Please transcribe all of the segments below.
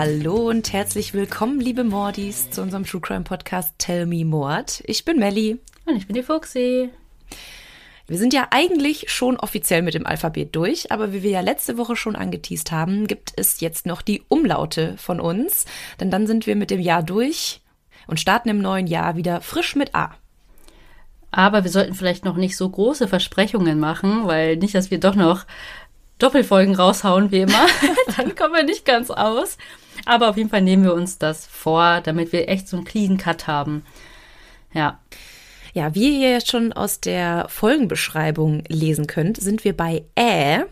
Hallo und herzlich willkommen, liebe Mordis, zu unserem True Crime Podcast Tell Me Mord. Ich bin Melli. Und ich bin die Fuxi. Wir sind ja eigentlich schon offiziell mit dem Alphabet durch, aber wie wir ja letzte Woche schon angeteased haben, gibt es jetzt noch die Umlaute von uns. Denn dann sind wir mit dem Jahr durch und starten im neuen Jahr wieder frisch mit A. Aber wir sollten vielleicht noch nicht so große Versprechungen machen, weil nicht, dass wir doch noch Doppelfolgen raushauen, wie immer. Dann kommen wir nicht ganz aus. Aber auf jeden Fall nehmen wir uns das vor, damit wir echt so einen clean Cut haben. Ja. Ja, wie ihr jetzt schon aus der Folgenbeschreibung lesen könnt, sind wir bei Ä.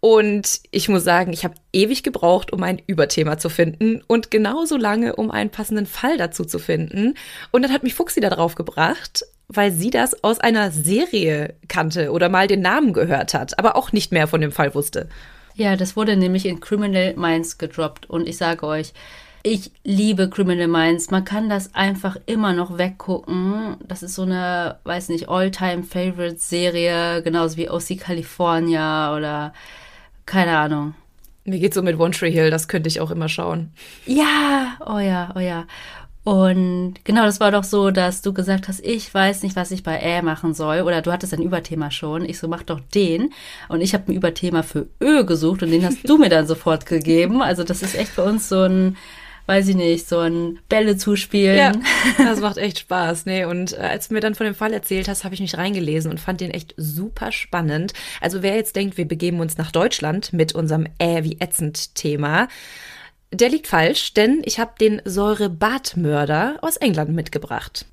Und ich muss sagen, ich habe ewig gebraucht, um ein Überthema zu finden und genauso lange, um einen passenden Fall dazu zu finden. Und dann hat mich Fuchsi da drauf gebracht, weil sie das aus einer Serie kannte oder mal den Namen gehört hat, aber auch nicht mehr von dem Fall wusste. Ja, das wurde nämlich in Criminal Minds gedroppt. Und ich sage euch, ich liebe Criminal Minds. Man kann das einfach immer noch weggucken. Das ist so eine, weiß nicht, All-Time-Favorite-Serie, genauso wie OC California oder keine Ahnung. Mir geht's so mit One Tree Hill, das könnte ich auch immer schauen. Ja, oh ja, oh ja. Und genau, das war doch so, dass du gesagt hast, ich weiß nicht, was ich bei Ä machen soll. Oder du hattest ein Überthema schon. Ich so, mach doch den. Und ich habe ein Überthema für Ö gesucht und den hast du mir dann sofort gegeben. Also das ist echt bei uns so ein weiß ich nicht, so ein Bälle zuspielen. Ja, das macht echt Spaß. Nee, und äh, als du mir dann von dem Fall erzählt hast, habe ich mich reingelesen und fand den echt super spannend. Also wer jetzt denkt, wir begeben uns nach Deutschland mit unserem Äh wie ätzend Thema, der liegt falsch, denn ich habe den Säurebartmörder aus England mitgebracht.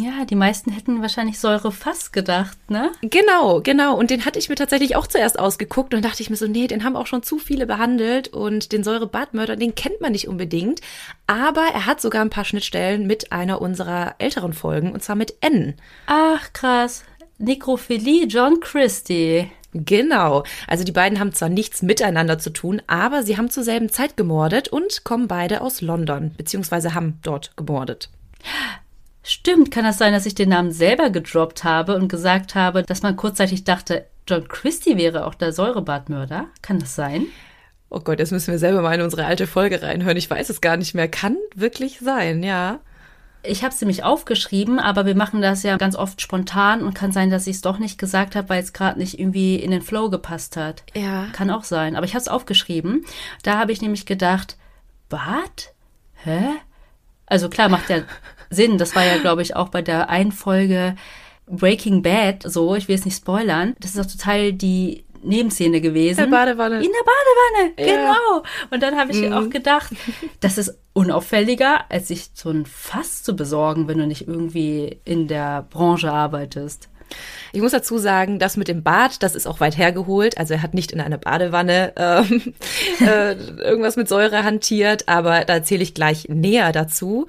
Ja, die meisten hätten wahrscheinlich Säurefass gedacht, ne? Genau, genau. Und den hatte ich mir tatsächlich auch zuerst ausgeguckt und dachte ich mir so, nee, den haben auch schon zu viele behandelt und den Säurebadmörder, den kennt man nicht unbedingt. Aber er hat sogar ein paar Schnittstellen mit einer unserer älteren Folgen und zwar mit N. Ach, krass. Nekrophilie John Christie. Genau. Also die beiden haben zwar nichts miteinander zu tun, aber sie haben zur selben Zeit gemordet und kommen beide aus London, beziehungsweise haben dort gemordet. Stimmt, kann das sein, dass ich den Namen selber gedroppt habe und gesagt habe, dass man kurzzeitig dachte, John Christie wäre auch der Säurebadmörder? Kann das sein? Oh Gott, jetzt müssen wir selber mal in unsere alte Folge reinhören. Ich weiß es gar nicht mehr. Kann wirklich sein, ja. Ich habe es nämlich aufgeschrieben, aber wir machen das ja ganz oft spontan und kann sein, dass ich es doch nicht gesagt habe, weil es gerade nicht irgendwie in den Flow gepasst hat. Ja. Kann auch sein. Aber ich habe es aufgeschrieben. Da habe ich nämlich gedacht, Bad? Hä? Also klar, macht ja Sinn. Das war ja, glaube ich, auch bei der einen Folge Breaking Bad so. Ich will es nicht spoilern. Das ist auch total die Nebenszene gewesen. In der Badewanne. In der Badewanne, ja. genau. Und dann habe ich mhm. auch gedacht, das ist unauffälliger, als sich so ein Fass zu besorgen, wenn du nicht irgendwie in der Branche arbeitest. Ich muss dazu sagen, das mit dem Bad, das ist auch weit hergeholt. Also er hat nicht in einer Badewanne ähm, äh, irgendwas mit Säure hantiert, aber da erzähle ich gleich näher dazu.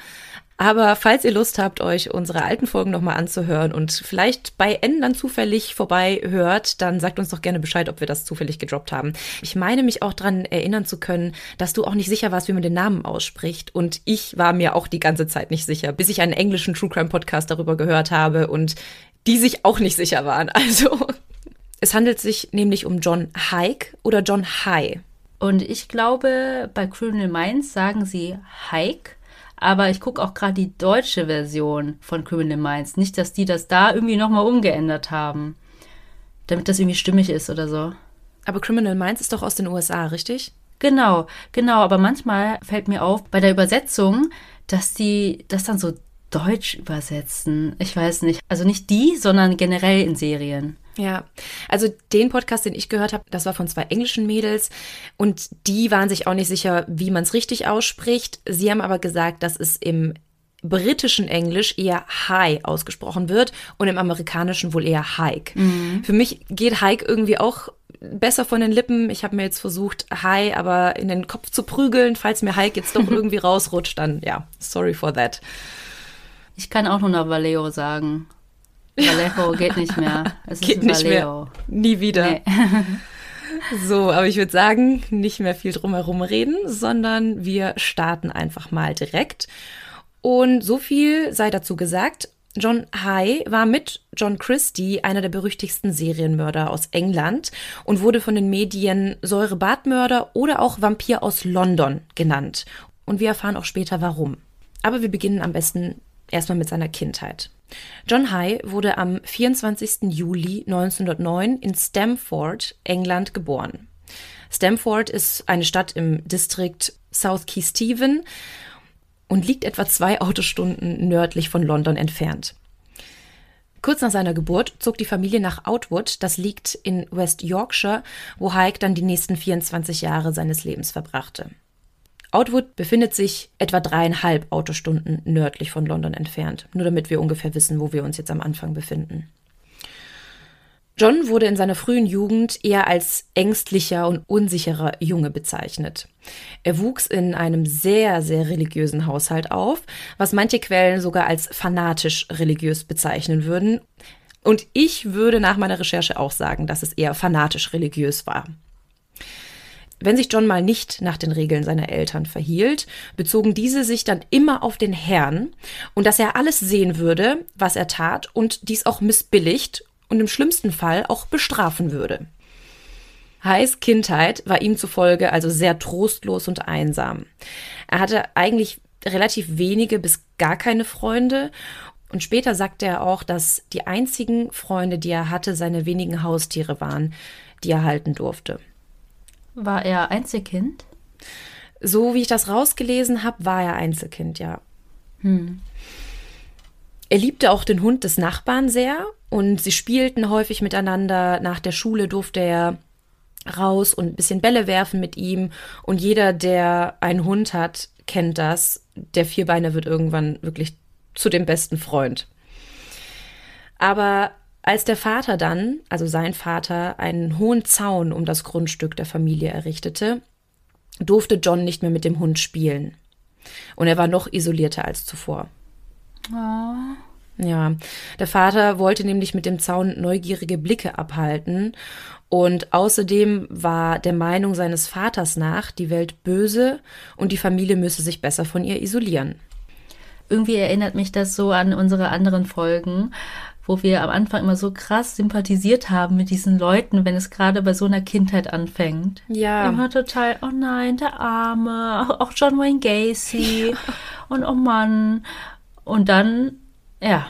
Aber falls ihr Lust habt, euch unsere alten Folgen nochmal anzuhören und vielleicht bei N dann zufällig vorbei hört, dann sagt uns doch gerne Bescheid, ob wir das zufällig gedroppt haben. Ich meine mich auch dran erinnern zu können, dass du auch nicht sicher warst, wie man den Namen ausspricht. Und ich war mir auch die ganze Zeit nicht sicher, bis ich einen englischen True Crime Podcast darüber gehört habe und die sich auch nicht sicher waren. Also es handelt sich nämlich um John Hike oder John High. Und ich glaube, bei Criminal Minds sagen sie Hike aber ich gucke auch gerade die deutsche Version von Criminal Minds. Nicht, dass die das da irgendwie nochmal umgeändert haben. Damit das irgendwie stimmig ist oder so. Aber Criminal Minds ist doch aus den USA, richtig? Genau, genau. Aber manchmal fällt mir auf bei der Übersetzung, dass die das dann so deutsch übersetzen. Ich weiß nicht. Also nicht die, sondern generell in Serien. Ja, also den Podcast, den ich gehört habe, das war von zwei englischen Mädels und die waren sich auch nicht sicher, wie man es richtig ausspricht. Sie haben aber gesagt, dass es im britischen Englisch eher High ausgesprochen wird und im amerikanischen wohl eher Hike. Mhm. Für mich geht Hike irgendwie auch besser von den Lippen. Ich habe mir jetzt versucht, High aber in den Kopf zu prügeln. Falls mir Hike jetzt doch irgendwie rausrutscht, dann ja, sorry for that. Ich kann auch nur noch Valeo sagen. Vallejo geht nicht mehr. Es geht nicht mehr. Nie wieder. Nee. So, aber ich würde sagen, nicht mehr viel drumherum reden, sondern wir starten einfach mal direkt. Und so viel sei dazu gesagt. John High war mit John Christie einer der berüchtigsten Serienmörder aus England und wurde von den Medien Säurebadmörder oder auch Vampir aus London genannt. Und wir erfahren auch später warum. Aber wir beginnen am besten erstmal mit seiner Kindheit. John High wurde am 24. Juli 1909 in Stamford, England, geboren. Stamford ist eine Stadt im Distrikt South Key-Stephen und liegt etwa zwei Autostunden nördlich von London entfernt. Kurz nach seiner Geburt zog die Familie nach Outwood, das liegt in West Yorkshire, wo Haig dann die nächsten 24 Jahre seines Lebens verbrachte. Outwood befindet sich etwa dreieinhalb Autostunden nördlich von London entfernt, nur damit wir ungefähr wissen, wo wir uns jetzt am Anfang befinden. John wurde in seiner frühen Jugend eher als ängstlicher und unsicherer Junge bezeichnet. Er wuchs in einem sehr, sehr religiösen Haushalt auf, was manche Quellen sogar als fanatisch religiös bezeichnen würden. Und ich würde nach meiner Recherche auch sagen, dass es eher fanatisch religiös war. Wenn sich John mal nicht nach den Regeln seiner Eltern verhielt, bezogen diese sich dann immer auf den Herrn und dass er alles sehen würde, was er tat und dies auch missbilligt und im schlimmsten Fall auch bestrafen würde. Heiß Kindheit war ihm zufolge also sehr trostlos und einsam. Er hatte eigentlich relativ wenige bis gar keine Freunde und später sagte er auch, dass die einzigen Freunde, die er hatte, seine wenigen Haustiere waren, die er halten durfte. War er Einzelkind? So wie ich das rausgelesen habe, war er Einzelkind, ja. Hm. Er liebte auch den Hund des Nachbarn sehr und sie spielten häufig miteinander. Nach der Schule durfte er raus und ein bisschen Bälle werfen mit ihm. Und jeder, der einen Hund hat, kennt das. Der Vierbeiner wird irgendwann wirklich zu dem besten Freund. Aber als der Vater dann, also sein Vater, einen hohen Zaun um das Grundstück der Familie errichtete, durfte John nicht mehr mit dem Hund spielen. Und er war noch isolierter als zuvor. Oh. Ja, der Vater wollte nämlich mit dem Zaun neugierige Blicke abhalten und außerdem war der Meinung seines Vaters nach, die Welt böse und die Familie müsse sich besser von ihr isolieren. Irgendwie erinnert mich das so an unsere anderen Folgen, wo wir am Anfang immer so krass sympathisiert haben mit diesen Leuten, wenn es gerade bei so einer Kindheit anfängt. Ja. Immer total, oh nein, der Arme, auch John Wayne Gacy und oh Mann. Und dann, ja.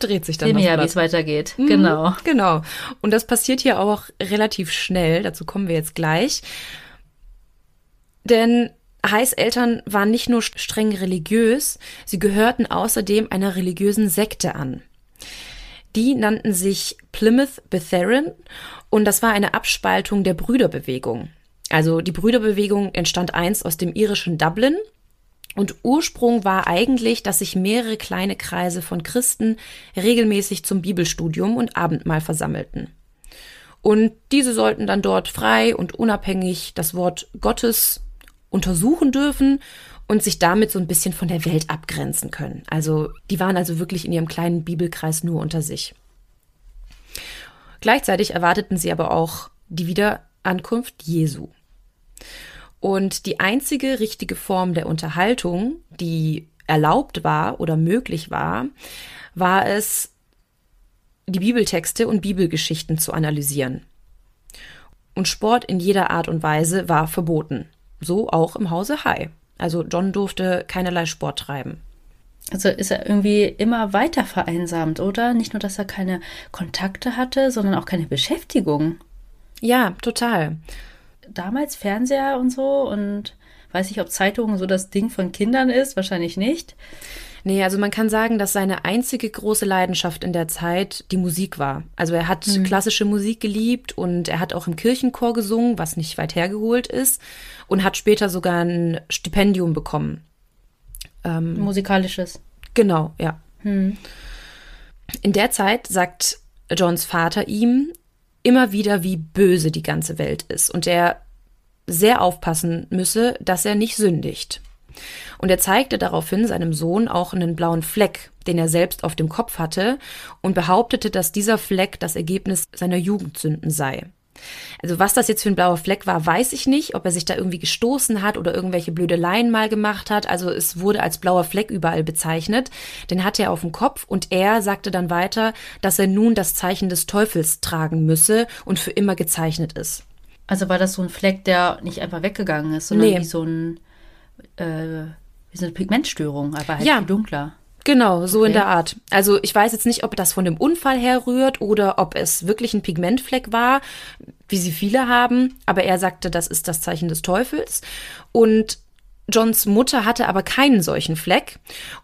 Dreht sich dann Sehen ja, wie es weitergeht. Mhm, genau. Genau. Und das passiert hier auch relativ schnell. Dazu kommen wir jetzt gleich. Denn Heiß Eltern waren nicht nur streng religiös, sie gehörten außerdem einer religiösen Sekte an. Die nannten sich Plymouth Brethren und das war eine Abspaltung der Brüderbewegung. Also die Brüderbewegung entstand einst aus dem irischen Dublin und Ursprung war eigentlich, dass sich mehrere kleine Kreise von Christen regelmäßig zum Bibelstudium und Abendmahl versammelten. Und diese sollten dann dort frei und unabhängig das Wort Gottes untersuchen dürfen und sich damit so ein bisschen von der Welt abgrenzen können. Also die waren also wirklich in ihrem kleinen Bibelkreis nur unter sich. Gleichzeitig erwarteten sie aber auch die Wiederankunft Jesu. Und die einzige richtige Form der Unterhaltung, die erlaubt war oder möglich war, war es, die Bibeltexte und Bibelgeschichten zu analysieren. Und Sport in jeder Art und Weise war verboten. So auch im Hause High. Also John durfte keinerlei Sport treiben. Also ist er irgendwie immer weiter vereinsamt, oder? Nicht nur, dass er keine Kontakte hatte, sondern auch keine Beschäftigung. Ja, total damals Fernseher und so und weiß ich, ob Zeitungen so das Ding von Kindern ist, wahrscheinlich nicht. Nee, also man kann sagen, dass seine einzige große Leidenschaft in der Zeit die Musik war. Also er hat mhm. klassische Musik geliebt und er hat auch im Kirchenchor gesungen, was nicht weit hergeholt ist, und hat später sogar ein Stipendium bekommen. Ähm, Musikalisches. Genau, ja. Mhm. In der Zeit sagt Johns Vater ihm, immer wieder, wie böse die ganze Welt ist und er sehr aufpassen müsse, dass er nicht sündigt. Und er zeigte daraufhin seinem Sohn auch einen blauen Fleck, den er selbst auf dem Kopf hatte, und behauptete, dass dieser Fleck das Ergebnis seiner Jugendsünden sei. Also was das jetzt für ein blauer Fleck war, weiß ich nicht, ob er sich da irgendwie gestoßen hat oder irgendwelche Blödeleien mal gemacht hat. Also es wurde als blauer Fleck überall bezeichnet. Den hatte er auf dem Kopf und er sagte dann weiter, dass er nun das Zeichen des Teufels tragen müsse und für immer gezeichnet ist. Also war das so ein Fleck, der nicht einfach weggegangen ist, sondern nee. wie so ein äh, wie so eine Pigmentstörung, aber halt ja. viel dunkler. Genau, so okay. in der Art. Also ich weiß jetzt nicht, ob das von dem Unfall herrührt oder ob es wirklich ein Pigmentfleck war, wie sie viele haben, aber er sagte, das ist das Zeichen des Teufels. Und Johns Mutter hatte aber keinen solchen Fleck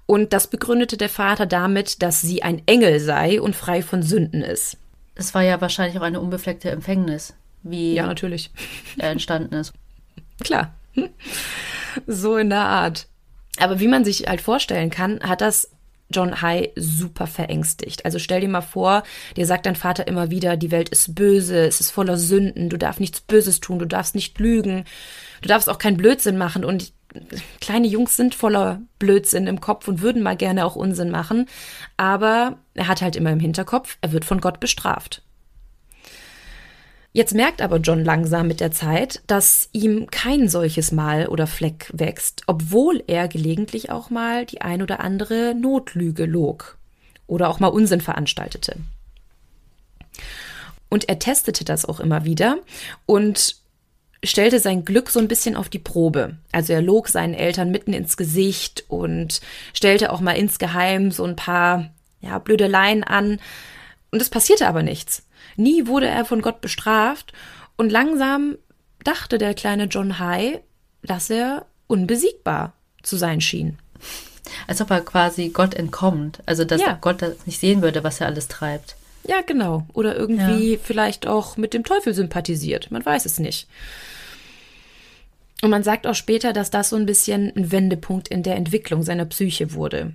und das begründete der Vater damit, dass sie ein Engel sei und frei von Sünden ist. Es war ja wahrscheinlich auch eine unbefleckte Empfängnis, wie ja natürlich er entstanden ist. Klar, so in der Art. Aber wie man sich halt vorstellen kann, hat das John High super verängstigt. Also stell dir mal vor, dir sagt dein Vater immer wieder, die Welt ist böse, es ist voller Sünden, du darfst nichts Böses tun, du darfst nicht lügen, du darfst auch keinen Blödsinn machen und kleine Jungs sind voller Blödsinn im Kopf und würden mal gerne auch Unsinn machen, aber er hat halt immer im Hinterkopf, er wird von Gott bestraft. Jetzt merkt aber John langsam mit der Zeit, dass ihm kein solches Mal oder Fleck wächst, obwohl er gelegentlich auch mal die ein oder andere Notlüge log oder auch mal Unsinn veranstaltete. Und er testete das auch immer wieder und stellte sein Glück so ein bisschen auf die Probe. Also er log seinen Eltern mitten ins Gesicht und stellte auch mal insgeheim so ein paar ja, Blödeleien an. Und es passierte aber nichts. Nie wurde er von Gott bestraft und langsam dachte der kleine John High, dass er unbesiegbar zu sein schien. Als ob er quasi Gott entkommt, also dass ja. Gott das nicht sehen würde, was er alles treibt. Ja, genau. Oder irgendwie ja. vielleicht auch mit dem Teufel sympathisiert. Man weiß es nicht. Und man sagt auch später, dass das so ein bisschen ein Wendepunkt in der Entwicklung seiner Psyche wurde.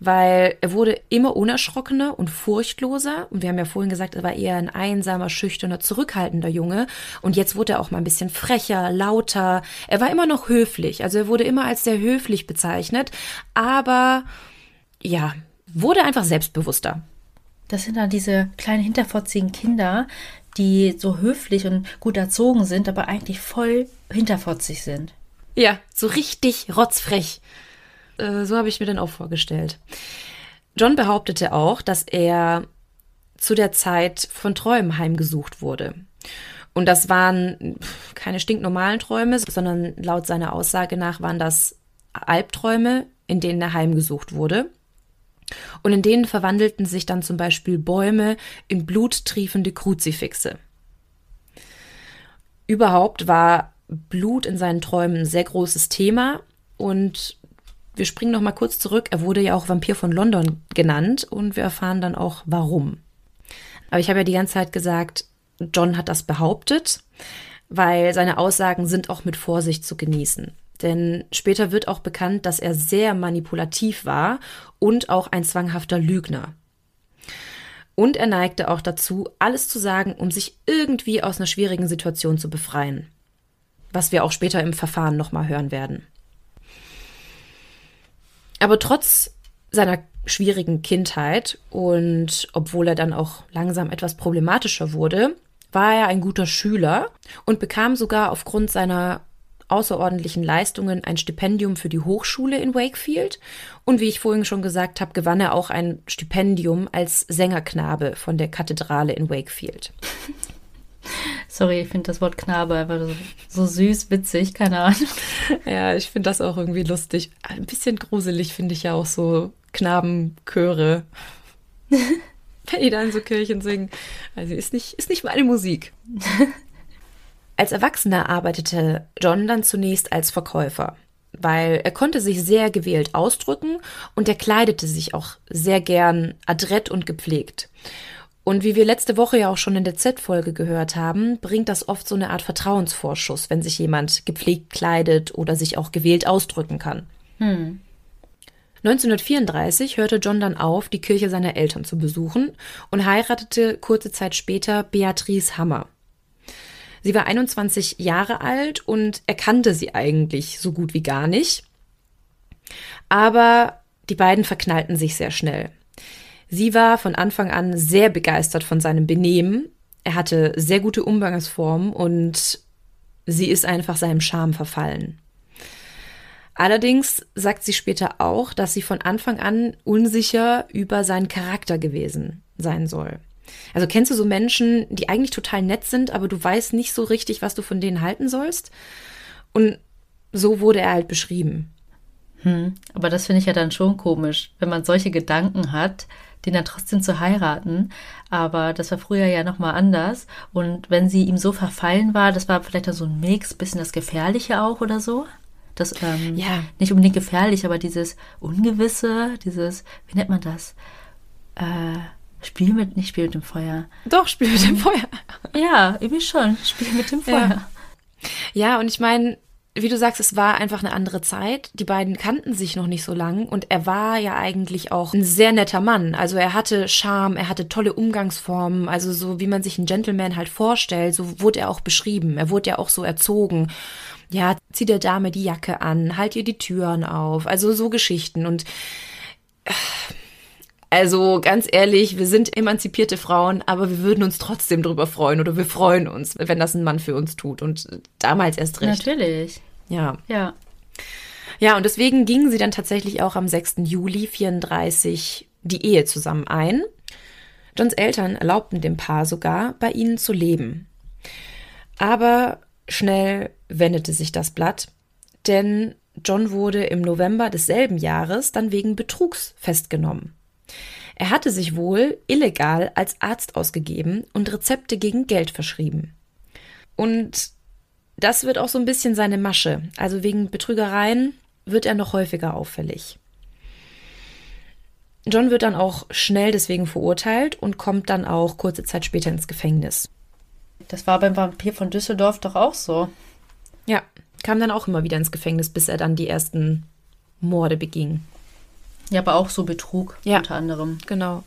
Weil er wurde immer unerschrockener und furchtloser. Und wir haben ja vorhin gesagt, er war eher ein einsamer, schüchterner, zurückhaltender Junge. Und jetzt wurde er auch mal ein bisschen frecher, lauter. Er war immer noch höflich. Also er wurde immer als sehr höflich bezeichnet. Aber ja, wurde einfach selbstbewusster. Das sind dann diese kleinen hinterfotzigen Kinder, die so höflich und gut erzogen sind, aber eigentlich voll hinterfotzig sind. Ja, so richtig rotzfrech. Äh, so habe ich mir dann auch vorgestellt. John behauptete auch, dass er zu der Zeit von Träumen heimgesucht wurde. Und das waren keine stinknormalen Träume, sondern laut seiner Aussage nach waren das Albträume, in denen er heimgesucht wurde. Und in denen verwandelten sich dann zum Beispiel Bäume in bluttriefende Kruzifixe. Überhaupt war Blut in seinen Träumen ein sehr großes Thema und wir springen noch mal kurz zurück. Er wurde ja auch Vampir von London genannt und wir erfahren dann auch warum. Aber ich habe ja die ganze Zeit gesagt, John hat das behauptet, weil seine Aussagen sind auch mit Vorsicht zu genießen. Denn später wird auch bekannt, dass er sehr manipulativ war und auch ein zwanghafter Lügner. Und er neigte auch dazu, alles zu sagen, um sich irgendwie aus einer schwierigen Situation zu befreien. Was wir auch später im Verfahren nochmal hören werden. Aber trotz seiner schwierigen Kindheit und obwohl er dann auch langsam etwas problematischer wurde, war er ein guter Schüler und bekam sogar aufgrund seiner außerordentlichen Leistungen ein Stipendium für die Hochschule in Wakefield und wie ich vorhin schon gesagt habe, gewann er auch ein Stipendium als Sängerknabe von der Kathedrale in Wakefield. Sorry, ich finde das Wort Knabe einfach so, so, süß, witzig, keine Ahnung. Ja, ich finde das auch irgendwie lustig. Ein bisschen gruselig finde ich ja auch so Knabenchöre. Wenn die da in so Kirchen singen. Also ist nicht, ist nicht meine Musik. Als Erwachsener arbeitete John dann zunächst als Verkäufer, weil er konnte sich sehr gewählt ausdrücken und er kleidete sich auch sehr gern adrett und gepflegt. Und wie wir letzte Woche ja auch schon in der Z-Folge gehört haben, bringt das oft so eine Art Vertrauensvorschuss, wenn sich jemand gepflegt kleidet oder sich auch gewählt ausdrücken kann. Hm. 1934 hörte John dann auf, die Kirche seiner Eltern zu besuchen und heiratete kurze Zeit später Beatrice Hammer. Sie war 21 Jahre alt und er kannte sie eigentlich so gut wie gar nicht. Aber die beiden verknallten sich sehr schnell. Sie war von Anfang an sehr begeistert von seinem Benehmen. Er hatte sehr gute Umgangsformen und sie ist einfach seinem Charme verfallen. Allerdings sagt sie später auch, dass sie von Anfang an unsicher über seinen Charakter gewesen sein soll. Also kennst du so Menschen, die eigentlich total nett sind, aber du weißt nicht so richtig, was du von denen halten sollst? Und so wurde er halt beschrieben. Hm, aber das finde ich ja dann schon komisch, wenn man solche Gedanken hat, den dann trotzdem zu heiraten. Aber das war früher ja nochmal anders. Und wenn sie ihm so verfallen war, das war vielleicht dann so ein Mix, bisschen das Gefährliche auch oder so. Das, ähm, ja. nicht unbedingt gefährlich, aber dieses Ungewisse, dieses, wie nennt man das? Äh, Spiel mit, nicht Spiel mit dem Feuer. Doch, Spiel mit dem Feuer. Ja, irgendwie schon. Spiel mit dem Feuer. Ja, ja und ich meine, wie du sagst, es war einfach eine andere Zeit. Die beiden kannten sich noch nicht so lang und er war ja eigentlich auch ein sehr netter Mann. Also er hatte Charme, er hatte tolle Umgangsformen, also so wie man sich einen Gentleman halt vorstellt, so wurde er auch beschrieben. Er wurde ja auch so erzogen. Ja, zieh der Dame die Jacke an, halt ihr die Türen auf, also so Geschichten und also ganz ehrlich, wir sind emanzipierte Frauen, aber wir würden uns trotzdem drüber freuen oder wir freuen uns, wenn das ein Mann für uns tut. Und damals erst recht. Natürlich. Ja. Ja. Ja, und deswegen gingen sie dann tatsächlich auch am 6. Juli 34 die Ehe zusammen ein. Johns Eltern erlaubten dem Paar sogar, bei ihnen zu leben. Aber schnell wendete sich das Blatt, denn John wurde im November desselben Jahres dann wegen Betrugs festgenommen. Er hatte sich wohl illegal als Arzt ausgegeben und Rezepte gegen Geld verschrieben. Und das wird auch so ein bisschen seine Masche. Also wegen Betrügereien wird er noch häufiger auffällig. John wird dann auch schnell deswegen verurteilt und kommt dann auch kurze Zeit später ins Gefängnis. Das war beim Vampir von Düsseldorf doch auch so. Ja, kam dann auch immer wieder ins Gefängnis, bis er dann die ersten Morde beging. Ja, aber auch so Betrug ja, unter anderem. Genau.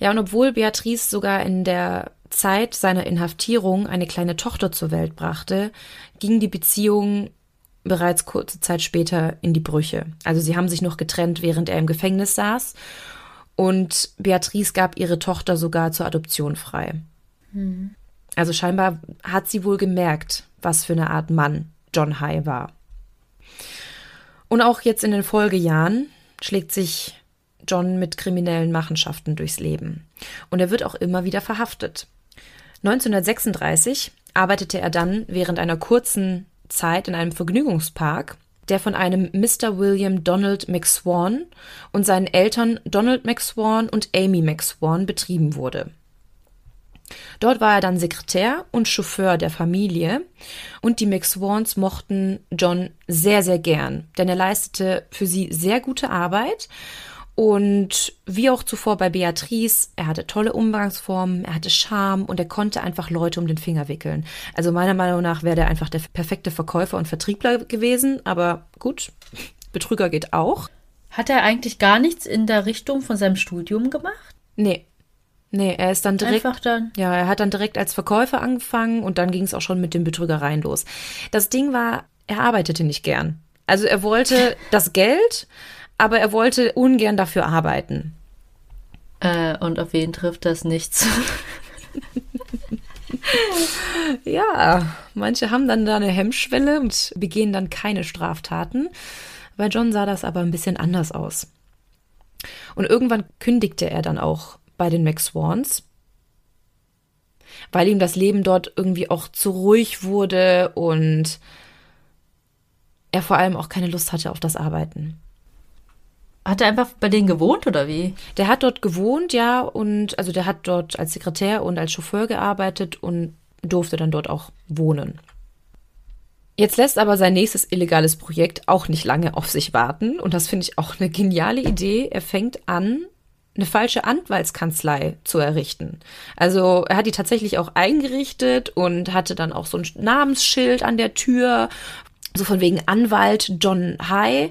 Ja, und obwohl Beatrice sogar in der Zeit seiner Inhaftierung eine kleine Tochter zur Welt brachte, ging die Beziehung bereits kurze Zeit später in die Brüche. Also sie haben sich noch getrennt, während er im Gefängnis saß. Und Beatrice gab ihre Tochter sogar zur Adoption frei. Mhm. Also scheinbar hat sie wohl gemerkt, was für eine Art Mann John High war. Und auch jetzt in den Folgejahren schlägt sich John mit kriminellen Machenschaften durchs Leben. Und er wird auch immer wieder verhaftet. 1936 arbeitete er dann während einer kurzen Zeit in einem Vergnügungspark, der von einem Mr. William Donald McSwan und seinen Eltern Donald McSwan und Amy McSwan betrieben wurde. Dort war er dann Sekretär und Chauffeur der Familie und die McSwans mochten John sehr, sehr gern, denn er leistete für sie sehr gute Arbeit und wie auch zuvor bei Beatrice, er hatte tolle Umgangsformen, er hatte Charme und er konnte einfach Leute um den Finger wickeln. Also meiner Meinung nach wäre er einfach der perfekte Verkäufer und Vertriebler gewesen, aber gut, Betrüger geht auch. Hat er eigentlich gar nichts in der Richtung von seinem Studium gemacht? Nee, Nee, er ist dann direkt. Einfach dann. Ja, er hat dann direkt als Verkäufer angefangen und dann ging es auch schon mit den Betrügereien los. Das Ding war, er arbeitete nicht gern. Also er wollte das Geld, aber er wollte ungern dafür arbeiten. Äh, und auf wen trifft das nichts? ja, manche haben dann da eine Hemmschwelle und begehen dann keine Straftaten. Bei John sah das aber ein bisschen anders aus. Und irgendwann kündigte er dann auch bei den McSwans, weil ihm das Leben dort irgendwie auch zu ruhig wurde und er vor allem auch keine Lust hatte auf das Arbeiten. Hat er einfach bei denen gewohnt oder wie? Der hat dort gewohnt, ja, und also der hat dort als Sekretär und als Chauffeur gearbeitet und durfte dann dort auch wohnen. Jetzt lässt aber sein nächstes illegales Projekt auch nicht lange auf sich warten und das finde ich auch eine geniale Idee. Er fängt an, eine falsche Anwaltskanzlei zu errichten. Also er hat die tatsächlich auch eingerichtet und hatte dann auch so ein Namensschild an der Tür, so von wegen Anwalt John High.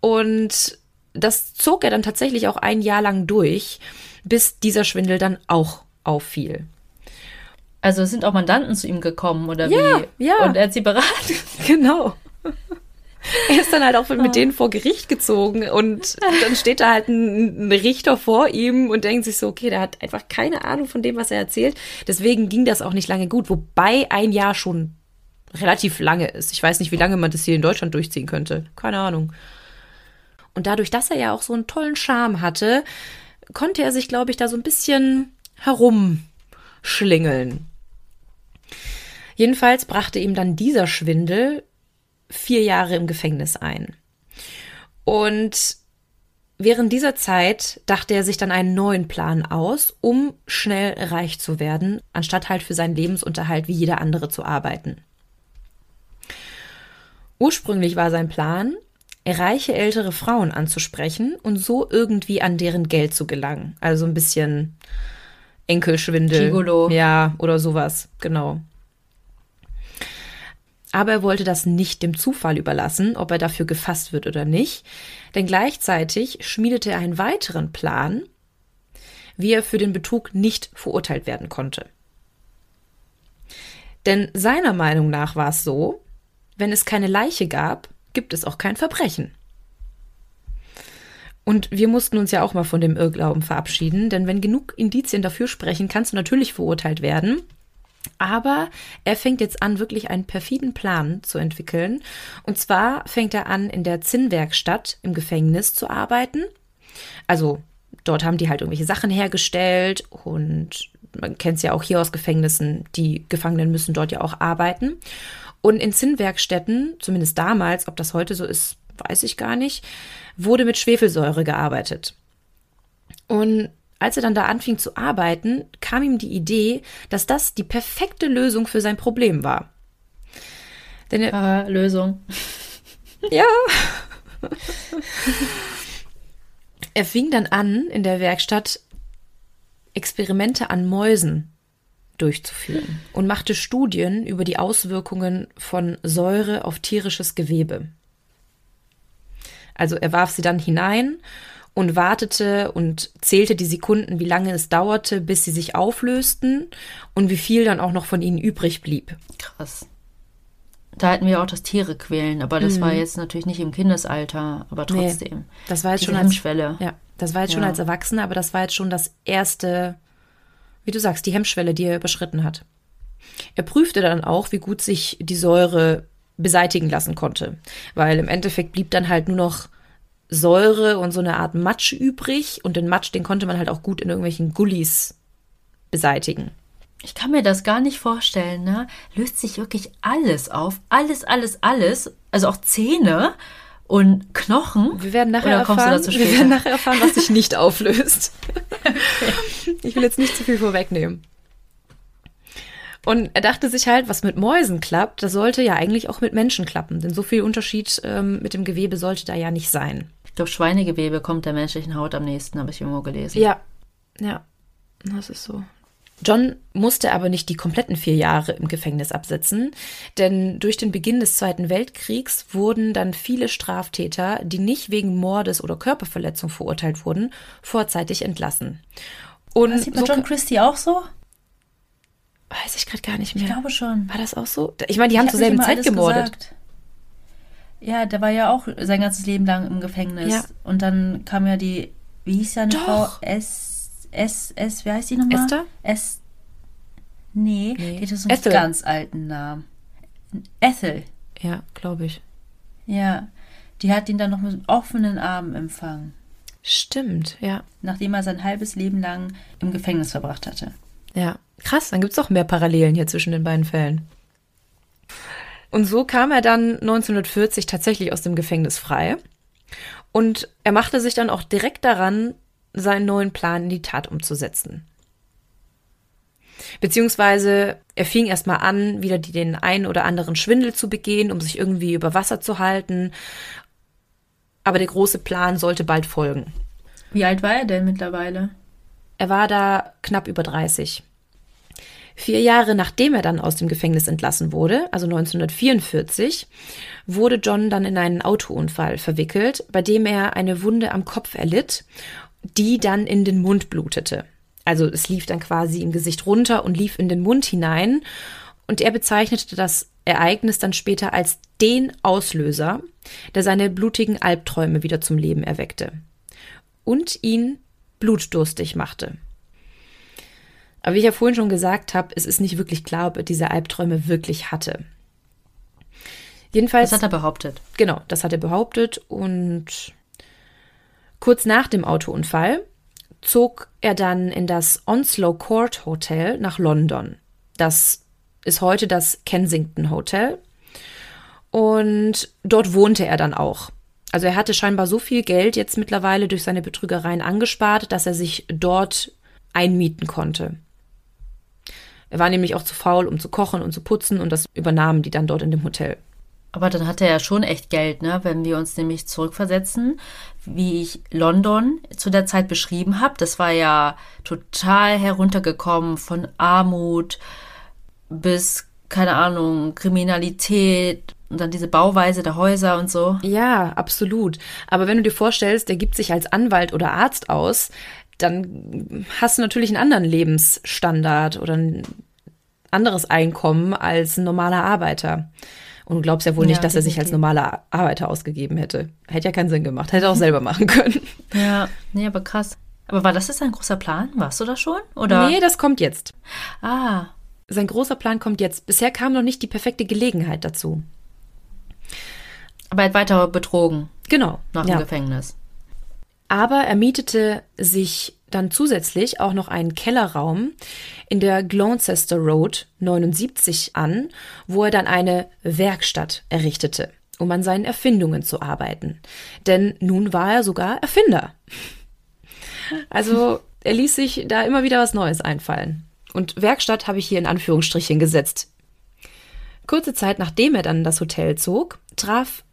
Und das zog er dann tatsächlich auch ein Jahr lang durch, bis dieser Schwindel dann auch auffiel. Also es sind auch Mandanten zu ihm gekommen, oder ja, wie? Ja. Und er hat sie beraten. Genau. er ist dann halt auch mit denen vor Gericht gezogen und dann steht da halt ein, ein, Richter vor ihm und denkt sich so, okay, der hat einfach keine Ahnung von dem, was er erzählt. Deswegen ging das auch nicht lange gut, wobei ein Jahr schon relativ lange ist. Ich weiß nicht, wie lange man das hier in Deutschland durchziehen könnte. Keine Ahnung. Und dadurch, dass er ja auch so einen tollen Charme hatte, konnte er sich, glaube ich, da so ein bisschen herumschlingeln. Jedenfalls brachte ihm dann dieser Schwindel vier Jahre im Gefängnis ein. Und während dieser Zeit dachte er sich dann einen neuen Plan aus, um schnell reich zu werden, anstatt halt für seinen Lebensunterhalt wie jeder andere zu arbeiten. Ursprünglich war sein Plan, reiche ältere Frauen anzusprechen und so irgendwie an deren Geld zu gelangen. Also ein bisschen Enkelschwindel. Gigolo. Ja, oder sowas, genau. Aber er wollte das nicht dem Zufall überlassen, ob er dafür gefasst wird oder nicht, denn gleichzeitig schmiedete er einen weiteren Plan, wie er für den Betrug nicht verurteilt werden konnte. Denn seiner Meinung nach war es so, wenn es keine Leiche gab, gibt es auch kein Verbrechen. Und wir mussten uns ja auch mal von dem Irrglauben verabschieden, denn wenn genug Indizien dafür sprechen, kannst du natürlich verurteilt werden. Aber er fängt jetzt an, wirklich einen perfiden Plan zu entwickeln. Und zwar fängt er an, in der Zinnwerkstatt im Gefängnis zu arbeiten. Also dort haben die halt irgendwelche Sachen hergestellt und man kennt es ja auch hier aus Gefängnissen, die Gefangenen müssen dort ja auch arbeiten. Und in Zinnwerkstätten, zumindest damals, ob das heute so ist, weiß ich gar nicht, wurde mit Schwefelsäure gearbeitet. Und als er dann da anfing zu arbeiten, kam ihm die Idee, dass das die perfekte Lösung für sein Problem war. Denn er, äh, Lösung. Ja. er fing dann an, in der Werkstatt Experimente an Mäusen durchzuführen und machte Studien über die Auswirkungen von Säure auf tierisches Gewebe. Also er warf sie dann hinein und wartete und zählte die Sekunden, wie lange es dauerte, bis sie sich auflösten und wie viel dann auch noch von ihnen übrig blieb. Krass. Da hatten wir auch das Tiere quälen, aber das mhm. war jetzt natürlich nicht im Kindesalter, aber trotzdem. Nee, das war jetzt Diese schon Hemmschwelle. Als, ja, das war jetzt ja. schon als Erwachsener, aber das war jetzt schon das erste, wie du sagst, die Hemmschwelle, die er überschritten hat. Er prüfte dann auch, wie gut sich die Säure beseitigen lassen konnte, weil im Endeffekt blieb dann halt nur noch Säure und so eine Art Matsch übrig und den Matsch, den konnte man halt auch gut in irgendwelchen Gullis beseitigen. Ich kann mir das gar nicht vorstellen, ne? Löst sich wirklich alles auf. Alles, alles, alles. Also auch Zähne und Knochen. Wir werden nachher, erfahren, wir werden nachher erfahren, was sich nicht auflöst. okay. Ich will jetzt nicht zu viel vorwegnehmen. Und er dachte sich halt, was mit Mäusen klappt, das sollte ja eigentlich auch mit Menschen klappen. Denn so viel Unterschied ähm, mit dem Gewebe sollte da ja nicht sein. Ich glaube, Schweinegewebe kommt der menschlichen Haut am nächsten, habe ich irgendwo gelesen. Ja, ja, das ist so. John musste aber nicht die kompletten vier Jahre im Gefängnis absitzen, denn durch den Beginn des Zweiten Weltkriegs wurden dann viele Straftäter, die nicht wegen Mordes oder Körperverletzung verurteilt wurden, vorzeitig entlassen. Und das sieht man so John Christie auch so? Weiß ich gerade gar nicht mehr. Ich glaube schon. War das auch so? Ich meine, die haben zur selben Zeit gemordet. Gesagt. Ja, der war ja auch sein ganzes Leben lang im Gefängnis. Ja. Und dann kam ja die, wie hieß seine Frau? S, S, S, wie heißt die nochmal? Esther? S, nee, nee. die hat so einen Ethel. ganz alten Namen. Ethel. Ja, glaube ich. Ja, die hat ihn dann noch mit offenen Armen empfangen. Stimmt, ja. Nachdem er sein halbes Leben lang im Gefängnis verbracht hatte. Ja, krass, dann gibt es doch mehr Parallelen hier zwischen den beiden Fällen. Und so kam er dann 1940 tatsächlich aus dem Gefängnis frei. Und er machte sich dann auch direkt daran, seinen neuen Plan in die Tat umzusetzen. Beziehungsweise er fing erstmal an, wieder den einen oder anderen Schwindel zu begehen, um sich irgendwie über Wasser zu halten. Aber der große Plan sollte bald folgen. Wie alt war er denn mittlerweile? Er war da knapp über 30. Vier Jahre nachdem er dann aus dem Gefängnis entlassen wurde, also 1944, wurde John dann in einen Autounfall verwickelt, bei dem er eine Wunde am Kopf erlitt, die dann in den Mund blutete. Also es lief dann quasi im Gesicht runter und lief in den Mund hinein. Und er bezeichnete das Ereignis dann später als den Auslöser, der seine blutigen Albträume wieder zum Leben erweckte und ihn blutdurstig machte. Aber wie ich ja vorhin schon gesagt habe, es ist nicht wirklich klar, ob er diese Albträume wirklich hatte. Jedenfalls. Das hat er behauptet. Genau, das hat er behauptet. Und kurz nach dem Autounfall zog er dann in das Onslow Court Hotel nach London. Das ist heute das Kensington Hotel. Und dort wohnte er dann auch. Also er hatte scheinbar so viel Geld jetzt mittlerweile durch seine Betrügereien angespart, dass er sich dort einmieten konnte. Er war nämlich auch zu faul, um zu kochen und zu putzen und das übernahmen die dann dort in dem Hotel. Aber dann hat er ja schon echt Geld, ne? Wenn wir uns nämlich zurückversetzen, wie ich London zu der Zeit beschrieben habe, das war ja total heruntergekommen von Armut bis, keine Ahnung, Kriminalität und dann diese Bauweise der Häuser und so. Ja, absolut. Aber wenn du dir vorstellst, der gibt sich als Anwalt oder Arzt aus, dann hast du natürlich einen anderen Lebensstandard oder ein anderes Einkommen als ein normaler Arbeiter. Und du glaubst ja wohl nicht, ja, dass er sich als normaler Arbeiter ausgegeben hätte. Hätte ja keinen Sinn gemacht. Hätte auch selber machen können. Ja, nee, aber krass. Aber war das jetzt ein großer Plan? Warst du das schon? Oder? Nee, das kommt jetzt. Ah. Sein großer Plan kommt jetzt. Bisher kam noch nicht die perfekte Gelegenheit dazu. Aber er hat weiter betrogen. Genau. Nach dem ja. Gefängnis. Aber er mietete sich dann zusätzlich auch noch einen Kellerraum in der Gloucester Road 79 an, wo er dann eine Werkstatt errichtete, um an seinen Erfindungen zu arbeiten. Denn nun war er sogar Erfinder. Also er ließ sich da immer wieder was Neues einfallen. Und Werkstatt habe ich hier in Anführungsstrichen gesetzt. Kurze Zeit nachdem er dann das Hotel zog, traf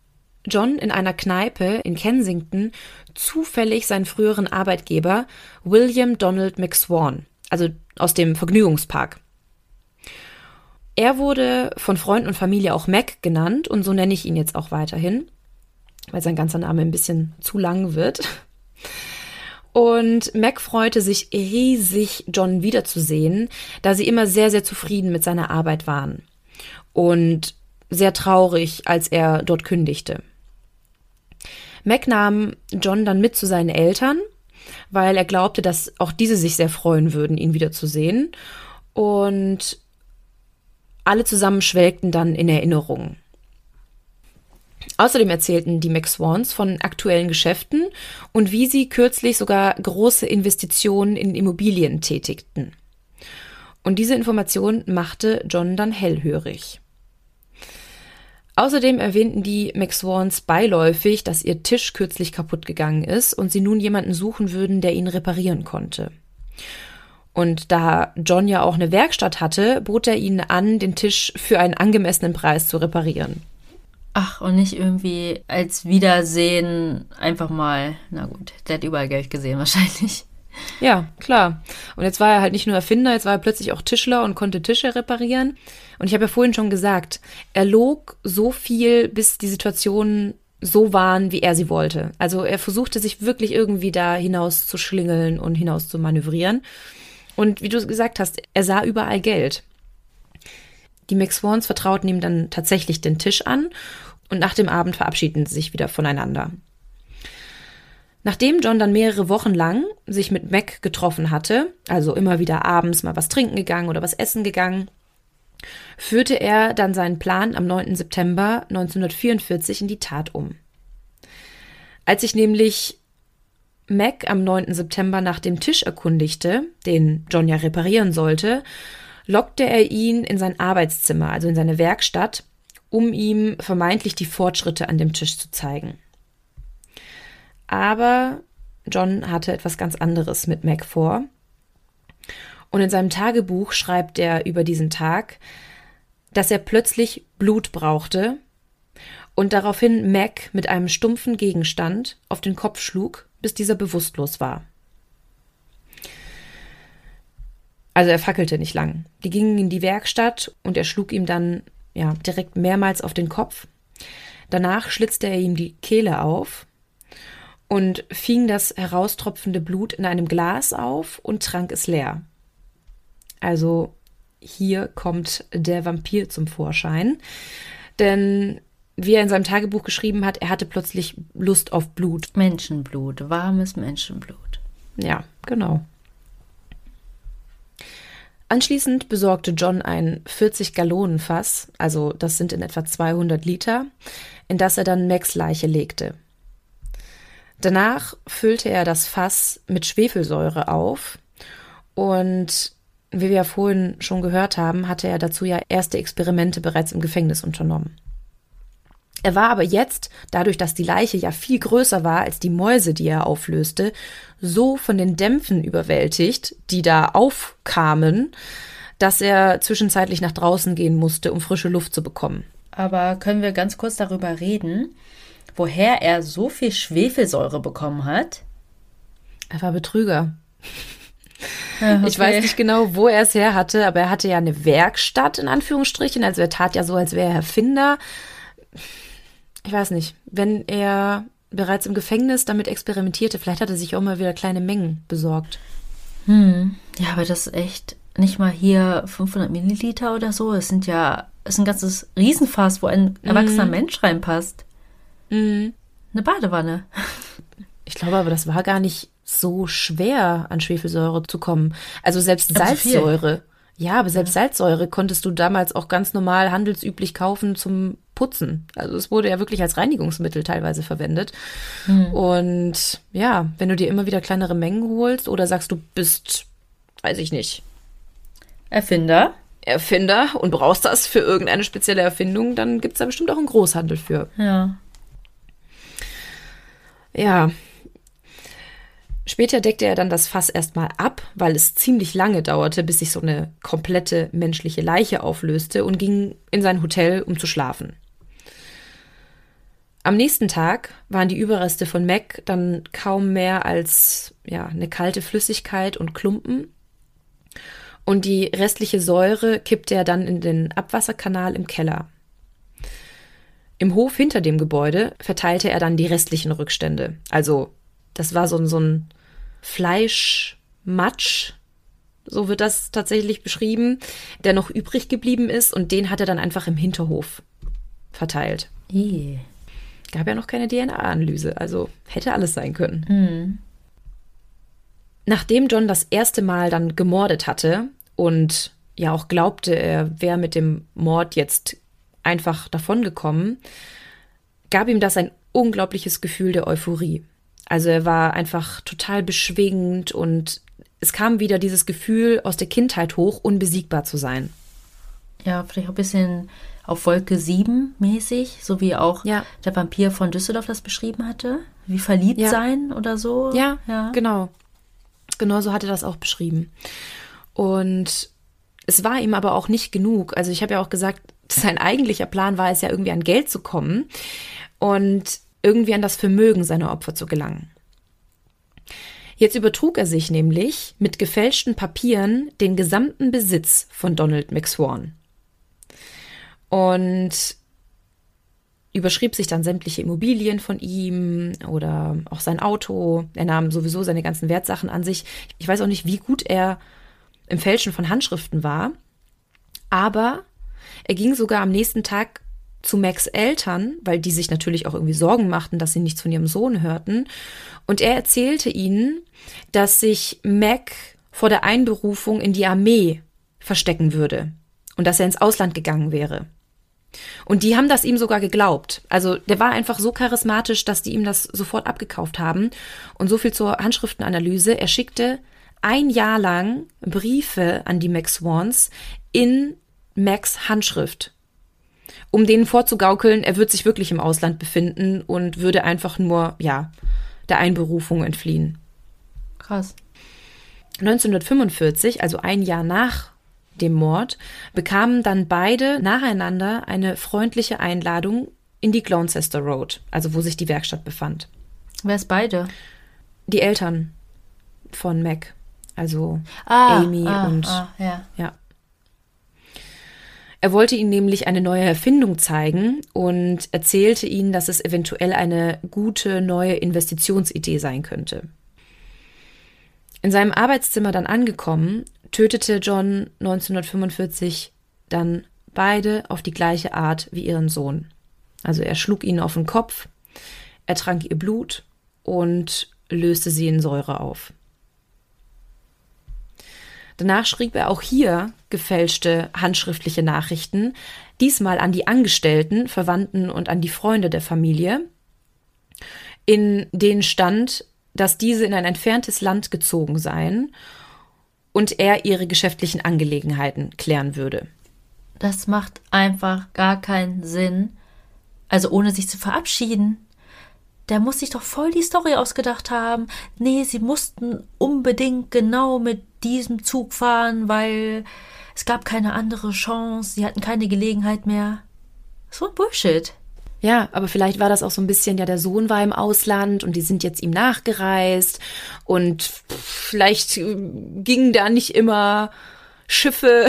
John in einer Kneipe in Kensington zufällig seinen früheren Arbeitgeber William Donald McSwan, also aus dem Vergnügungspark. Er wurde von Freunden und Familie auch Mac genannt und so nenne ich ihn jetzt auch weiterhin, weil sein ganzer Name ein bisschen zu lang wird. Und Mac freute sich riesig, John wiederzusehen, da sie immer sehr, sehr zufrieden mit seiner Arbeit waren. Und sehr traurig, als er dort kündigte. Mac nahm John dann mit zu seinen Eltern, weil er glaubte, dass auch diese sich sehr freuen würden, ihn wiederzusehen. Und alle zusammen schwelgten dann in Erinnerungen. Außerdem erzählten die McSwans von aktuellen Geschäften und wie sie kürzlich sogar große Investitionen in Immobilien tätigten. Und diese Information machte John dann hellhörig. Außerdem erwähnten die McSwans beiläufig, dass ihr Tisch kürzlich kaputt gegangen ist und sie nun jemanden suchen würden, der ihn reparieren konnte. Und da John ja auch eine Werkstatt hatte, bot er ihnen an, den Tisch für einen angemessenen Preis zu reparieren. Ach, und nicht irgendwie als Wiedersehen einfach mal, na gut, der hat überall Geld gesehen wahrscheinlich. Ja, klar. Und jetzt war er halt nicht nur Erfinder, jetzt war er plötzlich auch Tischler und konnte Tische reparieren. Und ich habe ja vorhin schon gesagt, er log so viel, bis die Situationen so waren, wie er sie wollte. Also er versuchte sich wirklich irgendwie da hinaus zu schlingeln und hinaus zu manövrieren. Und wie du gesagt hast, er sah überall Geld. Die McSwans vertrauten ihm dann tatsächlich den Tisch an und nach dem Abend verabschiedeten sie sich wieder voneinander. Nachdem John dann mehrere Wochen lang sich mit Mac getroffen hatte, also immer wieder abends mal was trinken gegangen oder was essen gegangen, führte er dann seinen Plan am 9. September 1944 in die Tat um. Als sich nämlich Mac am 9. September nach dem Tisch erkundigte, den John ja reparieren sollte, lockte er ihn in sein Arbeitszimmer, also in seine Werkstatt, um ihm vermeintlich die Fortschritte an dem Tisch zu zeigen. Aber John hatte etwas ganz anderes mit Mac vor. Und in seinem Tagebuch schreibt er über diesen Tag, dass er plötzlich Blut brauchte und daraufhin Mac mit einem stumpfen Gegenstand auf den Kopf schlug, bis dieser bewusstlos war. Also er fackelte nicht lang. Die gingen in die Werkstatt und er schlug ihm dann ja direkt mehrmals auf den Kopf. Danach schlitzte er ihm die Kehle auf und fing das heraustropfende Blut in einem Glas auf und trank es leer. Also hier kommt der Vampir zum Vorschein. Denn wie er in seinem Tagebuch geschrieben hat, er hatte plötzlich Lust auf Blut. Menschenblut, warmes Menschenblut. Ja, genau. Anschließend besorgte John ein 40-Gallonen-Fass, also das sind in etwa 200 Liter, in das er dann Macs Leiche legte. Danach füllte er das Fass mit Schwefelsäure auf und wie wir ja vorhin schon gehört haben, hatte er dazu ja erste Experimente bereits im Gefängnis unternommen. Er war aber jetzt, dadurch, dass die Leiche ja viel größer war als die Mäuse, die er auflöste, so von den Dämpfen überwältigt, die da aufkamen, dass er zwischenzeitlich nach draußen gehen musste, um frische Luft zu bekommen. Aber können wir ganz kurz darüber reden, woher er so viel Schwefelsäure bekommen hat? Er war Betrüger. Ja, okay. Ich weiß nicht genau, wo er es her hatte, aber er hatte ja eine Werkstatt in Anführungsstrichen. Also er tat ja so, als wäre er Erfinder ich weiß nicht, wenn er bereits im Gefängnis damit experimentierte, vielleicht hat er sich auch mal wieder kleine Mengen besorgt. Hm. Ja, aber das ist echt nicht mal hier 500 Milliliter oder so. Es sind ja, es ist ein ganzes Riesenfass, wo ein erwachsener mm. Mensch reinpasst. Mm. Eine Badewanne. Ich glaube aber, das war gar nicht so schwer, an Schwefelsäure zu kommen. Also selbst Salzsäure. Ja, aber selbst Salzsäure konntest du damals auch ganz normal handelsüblich kaufen zum Putzen. Also es wurde ja wirklich als Reinigungsmittel teilweise verwendet. Mhm. Und ja, wenn du dir immer wieder kleinere Mengen holst oder sagst, du bist, weiß ich nicht. Erfinder. Erfinder und brauchst das für irgendeine spezielle Erfindung, dann gibt es da bestimmt auch einen Großhandel für. Ja. Ja, Später deckte er dann das Fass erstmal ab, weil es ziemlich lange dauerte, bis sich so eine komplette menschliche Leiche auflöste und ging in sein Hotel, um zu schlafen. Am nächsten Tag waren die Überreste von Mac dann kaum mehr als ja, eine kalte Flüssigkeit und Klumpen. Und die restliche Säure kippte er dann in den Abwasserkanal im Keller. Im Hof hinter dem Gebäude verteilte er dann die restlichen Rückstände, also das war so, so ein Fleischmatsch, so wird das tatsächlich beschrieben, der noch übrig geblieben ist und den hat er dann einfach im Hinterhof verteilt. I. Gab ja noch keine DNA-Analyse, also hätte alles sein können. Mhm. Nachdem John das erste Mal dann gemordet hatte und ja auch glaubte, er wäre mit dem Mord jetzt einfach davongekommen, gab ihm das ein unglaubliches Gefühl der Euphorie. Also er war einfach total beschwingend und es kam wieder dieses Gefühl aus der Kindheit hoch, unbesiegbar zu sein. Ja, vielleicht auch ein bisschen auf Wolke 7 mäßig, so wie auch ja. der Vampir von Düsseldorf das beschrieben hatte. Wie verliebt ja. sein oder so. Ja, ja, genau. Genau so hat er das auch beschrieben. Und es war ihm aber auch nicht genug. Also ich habe ja auch gesagt, sein eigentlicher Plan war es ja irgendwie an Geld zu kommen. Und irgendwie an das Vermögen seiner Opfer zu gelangen. Jetzt übertrug er sich nämlich mit gefälschten Papieren den gesamten Besitz von Donald McSwan. Und überschrieb sich dann sämtliche Immobilien von ihm oder auch sein Auto. Er nahm sowieso seine ganzen Wertsachen an sich. Ich weiß auch nicht, wie gut er im Fälschen von Handschriften war, aber er ging sogar am nächsten Tag zu Macs Eltern, weil die sich natürlich auch irgendwie Sorgen machten, dass sie nichts von ihrem Sohn hörten. Und er erzählte ihnen, dass sich Mac vor der Einberufung in die Armee verstecken würde und dass er ins Ausland gegangen wäre. Und die haben das ihm sogar geglaubt. Also der war einfach so charismatisch, dass die ihm das sofort abgekauft haben. Und so viel zur Handschriftenanalyse. Er schickte ein Jahr lang Briefe an die Max Swans in Macs Handschrift um denen vorzugaukeln, er wird sich wirklich im Ausland befinden und würde einfach nur, ja, der Einberufung entfliehen. Krass. 1945, also ein Jahr nach dem Mord, bekamen dann beide nacheinander eine freundliche Einladung in die Gloucester Road, also wo sich die Werkstatt befand. Wer ist beide? Die Eltern von Mac, also ah, Amy ah, und ah, ja. ja. Er wollte ihnen nämlich eine neue Erfindung zeigen und erzählte ihnen, dass es eventuell eine gute neue Investitionsidee sein könnte. In seinem Arbeitszimmer dann angekommen, tötete John 1945 dann beide auf die gleiche Art wie ihren Sohn. Also er schlug ihnen auf den Kopf, er trank ihr Blut und löste sie in Säure auf. Danach schrieb er auch hier gefälschte handschriftliche Nachrichten, diesmal an die Angestellten, Verwandten und an die Freunde der Familie, in denen stand, dass diese in ein entferntes Land gezogen seien und er ihre geschäftlichen Angelegenheiten klären würde. Das macht einfach gar keinen Sinn. Also ohne sich zu verabschieden. Der muss sich doch voll die Story ausgedacht haben. Nee, sie mussten unbedingt genau mit diesem Zug fahren, weil es gab keine andere Chance, sie hatten keine Gelegenheit mehr. So ein Bullshit. Ja, aber vielleicht war das auch so ein bisschen, ja, der Sohn war im Ausland und die sind jetzt ihm nachgereist und vielleicht äh, gingen da nicht immer Schiffe.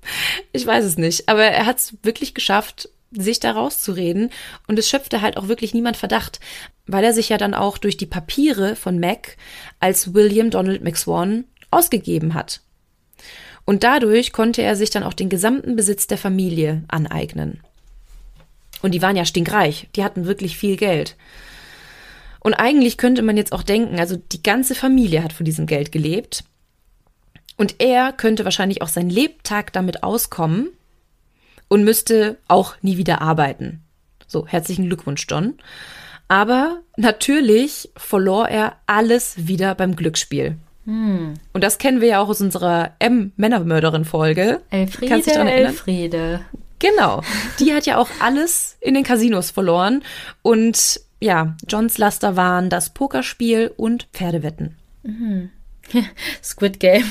ich weiß es nicht, aber er hat es wirklich geschafft, sich da rauszureden und es schöpfte halt auch wirklich niemand Verdacht, weil er sich ja dann auch durch die Papiere von Mac als William Donald McSwan ausgegeben hat. Und dadurch konnte er sich dann auch den gesamten Besitz der Familie aneignen. Und die waren ja stinkreich, die hatten wirklich viel Geld. Und eigentlich könnte man jetzt auch denken, also die ganze Familie hat von diesem Geld gelebt. Und er könnte wahrscheinlich auch sein Lebtag damit auskommen und müsste auch nie wieder arbeiten. So, herzlichen Glückwunsch, John. Aber natürlich verlor er alles wieder beim Glücksspiel. Hm. Und das kennen wir ja auch aus unserer M-Männermörderin-Folge. Elfriede, Elfriede. Genau. Die hat ja auch alles in den Casinos verloren. Und ja, Johns Laster waren das Pokerspiel und Pferdewetten. Mhm. Squid Game.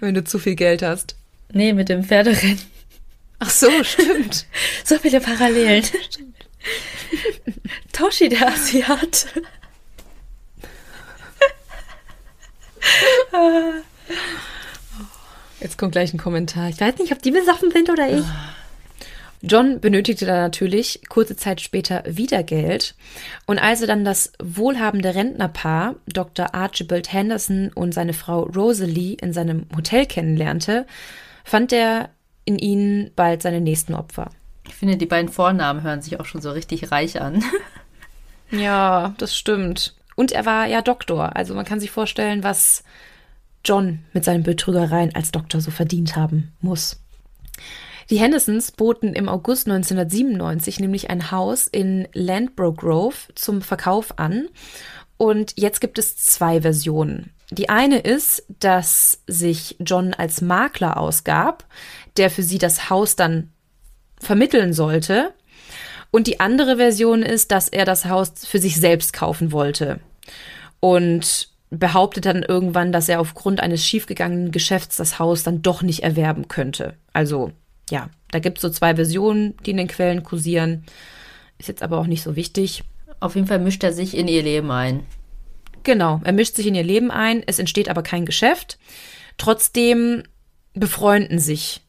Wenn du zu viel Geld hast. Nee, mit dem Pferderennen. Ach so, stimmt. so viele Parallelen. Toshi, der Asiat. Jetzt kommt gleich ein Kommentar. Ich weiß nicht, ob die besoffen sind oder ich. John benötigte dann natürlich kurze Zeit später wieder Geld. Und als er dann das wohlhabende Rentnerpaar Dr. Archibald Henderson und seine Frau Rosalie in seinem Hotel kennenlernte, fand er in ihnen bald seine nächsten Opfer. Ich finde, die beiden Vornamen hören sich auch schon so richtig reich an. ja, das stimmt. Und er war ja Doktor. Also man kann sich vorstellen, was John mit seinen Betrügereien als Doktor so verdient haben muss. Die Hendersons boten im August 1997 nämlich ein Haus in Landbrook Grove zum Verkauf an. Und jetzt gibt es zwei Versionen. Die eine ist, dass sich John als Makler ausgab, der für sie das Haus dann vermitteln sollte. Und die andere Version ist, dass er das Haus für sich selbst kaufen wollte. Und behauptet dann irgendwann, dass er aufgrund eines schiefgegangenen Geschäfts das Haus dann doch nicht erwerben könnte. Also ja, da gibt es so zwei Versionen, die in den Quellen kursieren. Ist jetzt aber auch nicht so wichtig. Auf jeden Fall mischt er sich in ihr Leben ein. Genau, er mischt sich in ihr Leben ein, es entsteht aber kein Geschäft. Trotzdem befreunden sich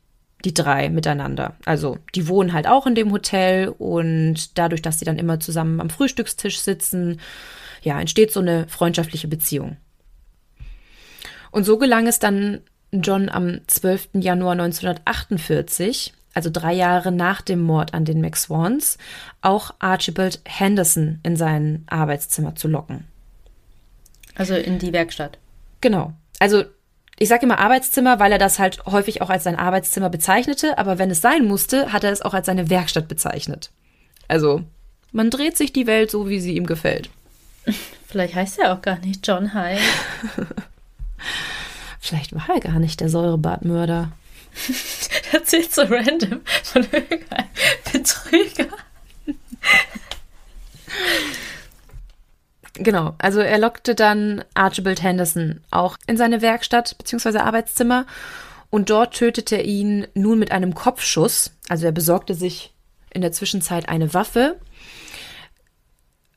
die drei miteinander. Also die wohnen halt auch in dem Hotel und dadurch, dass sie dann immer zusammen am Frühstückstisch sitzen, ja, entsteht so eine freundschaftliche Beziehung. Und so gelang es dann John am 12. Januar 1948, also drei Jahre nach dem Mord an den McSwans, auch Archibald Henderson in sein Arbeitszimmer zu locken. Also in die Werkstatt. Genau. Also ich sage immer Arbeitszimmer, weil er das halt häufig auch als sein Arbeitszimmer bezeichnete, aber wenn es sein musste, hat er es auch als seine Werkstatt bezeichnet. Also, man dreht sich die Welt so, wie sie ihm gefällt. Vielleicht heißt er auch gar nicht John Hyde. Vielleicht war er gar nicht der Säurebadmörder. Erzählt so random von irgendeinem Betrüger. Genau, also er lockte dann Archibald Henderson auch in seine Werkstatt bzw. Arbeitszimmer und dort tötete er ihn nun mit einem Kopfschuss. Also er besorgte sich in der Zwischenzeit eine Waffe,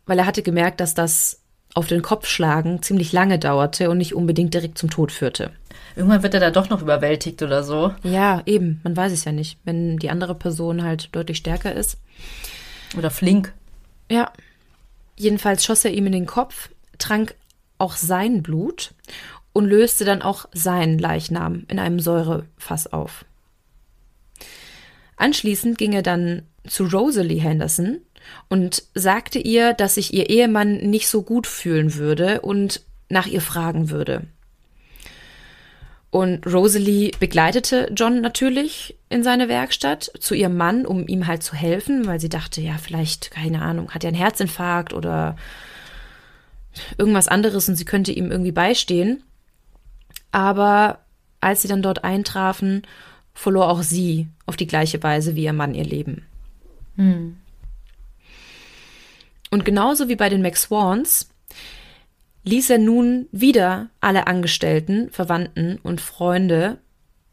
weil er hatte gemerkt, dass das auf den Kopf schlagen ziemlich lange dauerte und nicht unbedingt direkt zum Tod führte. Irgendwann wird er da doch noch überwältigt oder so. Ja, eben. Man weiß es ja nicht, wenn die andere Person halt deutlich stärker ist. Oder flink. Ja. Jedenfalls schoss er ihm in den Kopf, trank auch sein Blut und löste dann auch seinen Leichnam in einem Säurefass auf. Anschließend ging er dann zu Rosalie Henderson und sagte ihr, dass sich ihr Ehemann nicht so gut fühlen würde und nach ihr fragen würde. Und Rosalie begleitete John natürlich in seine Werkstatt zu ihrem Mann, um ihm halt zu helfen, weil sie dachte, ja, vielleicht, keine Ahnung, hat er einen Herzinfarkt oder irgendwas anderes und sie könnte ihm irgendwie beistehen. Aber als sie dann dort eintrafen, verlor auch sie auf die gleiche Weise wie ihr Mann ihr Leben. Hm. Und genauso wie bei den McSwans ließ er nun wieder alle Angestellten, Verwandten und Freunde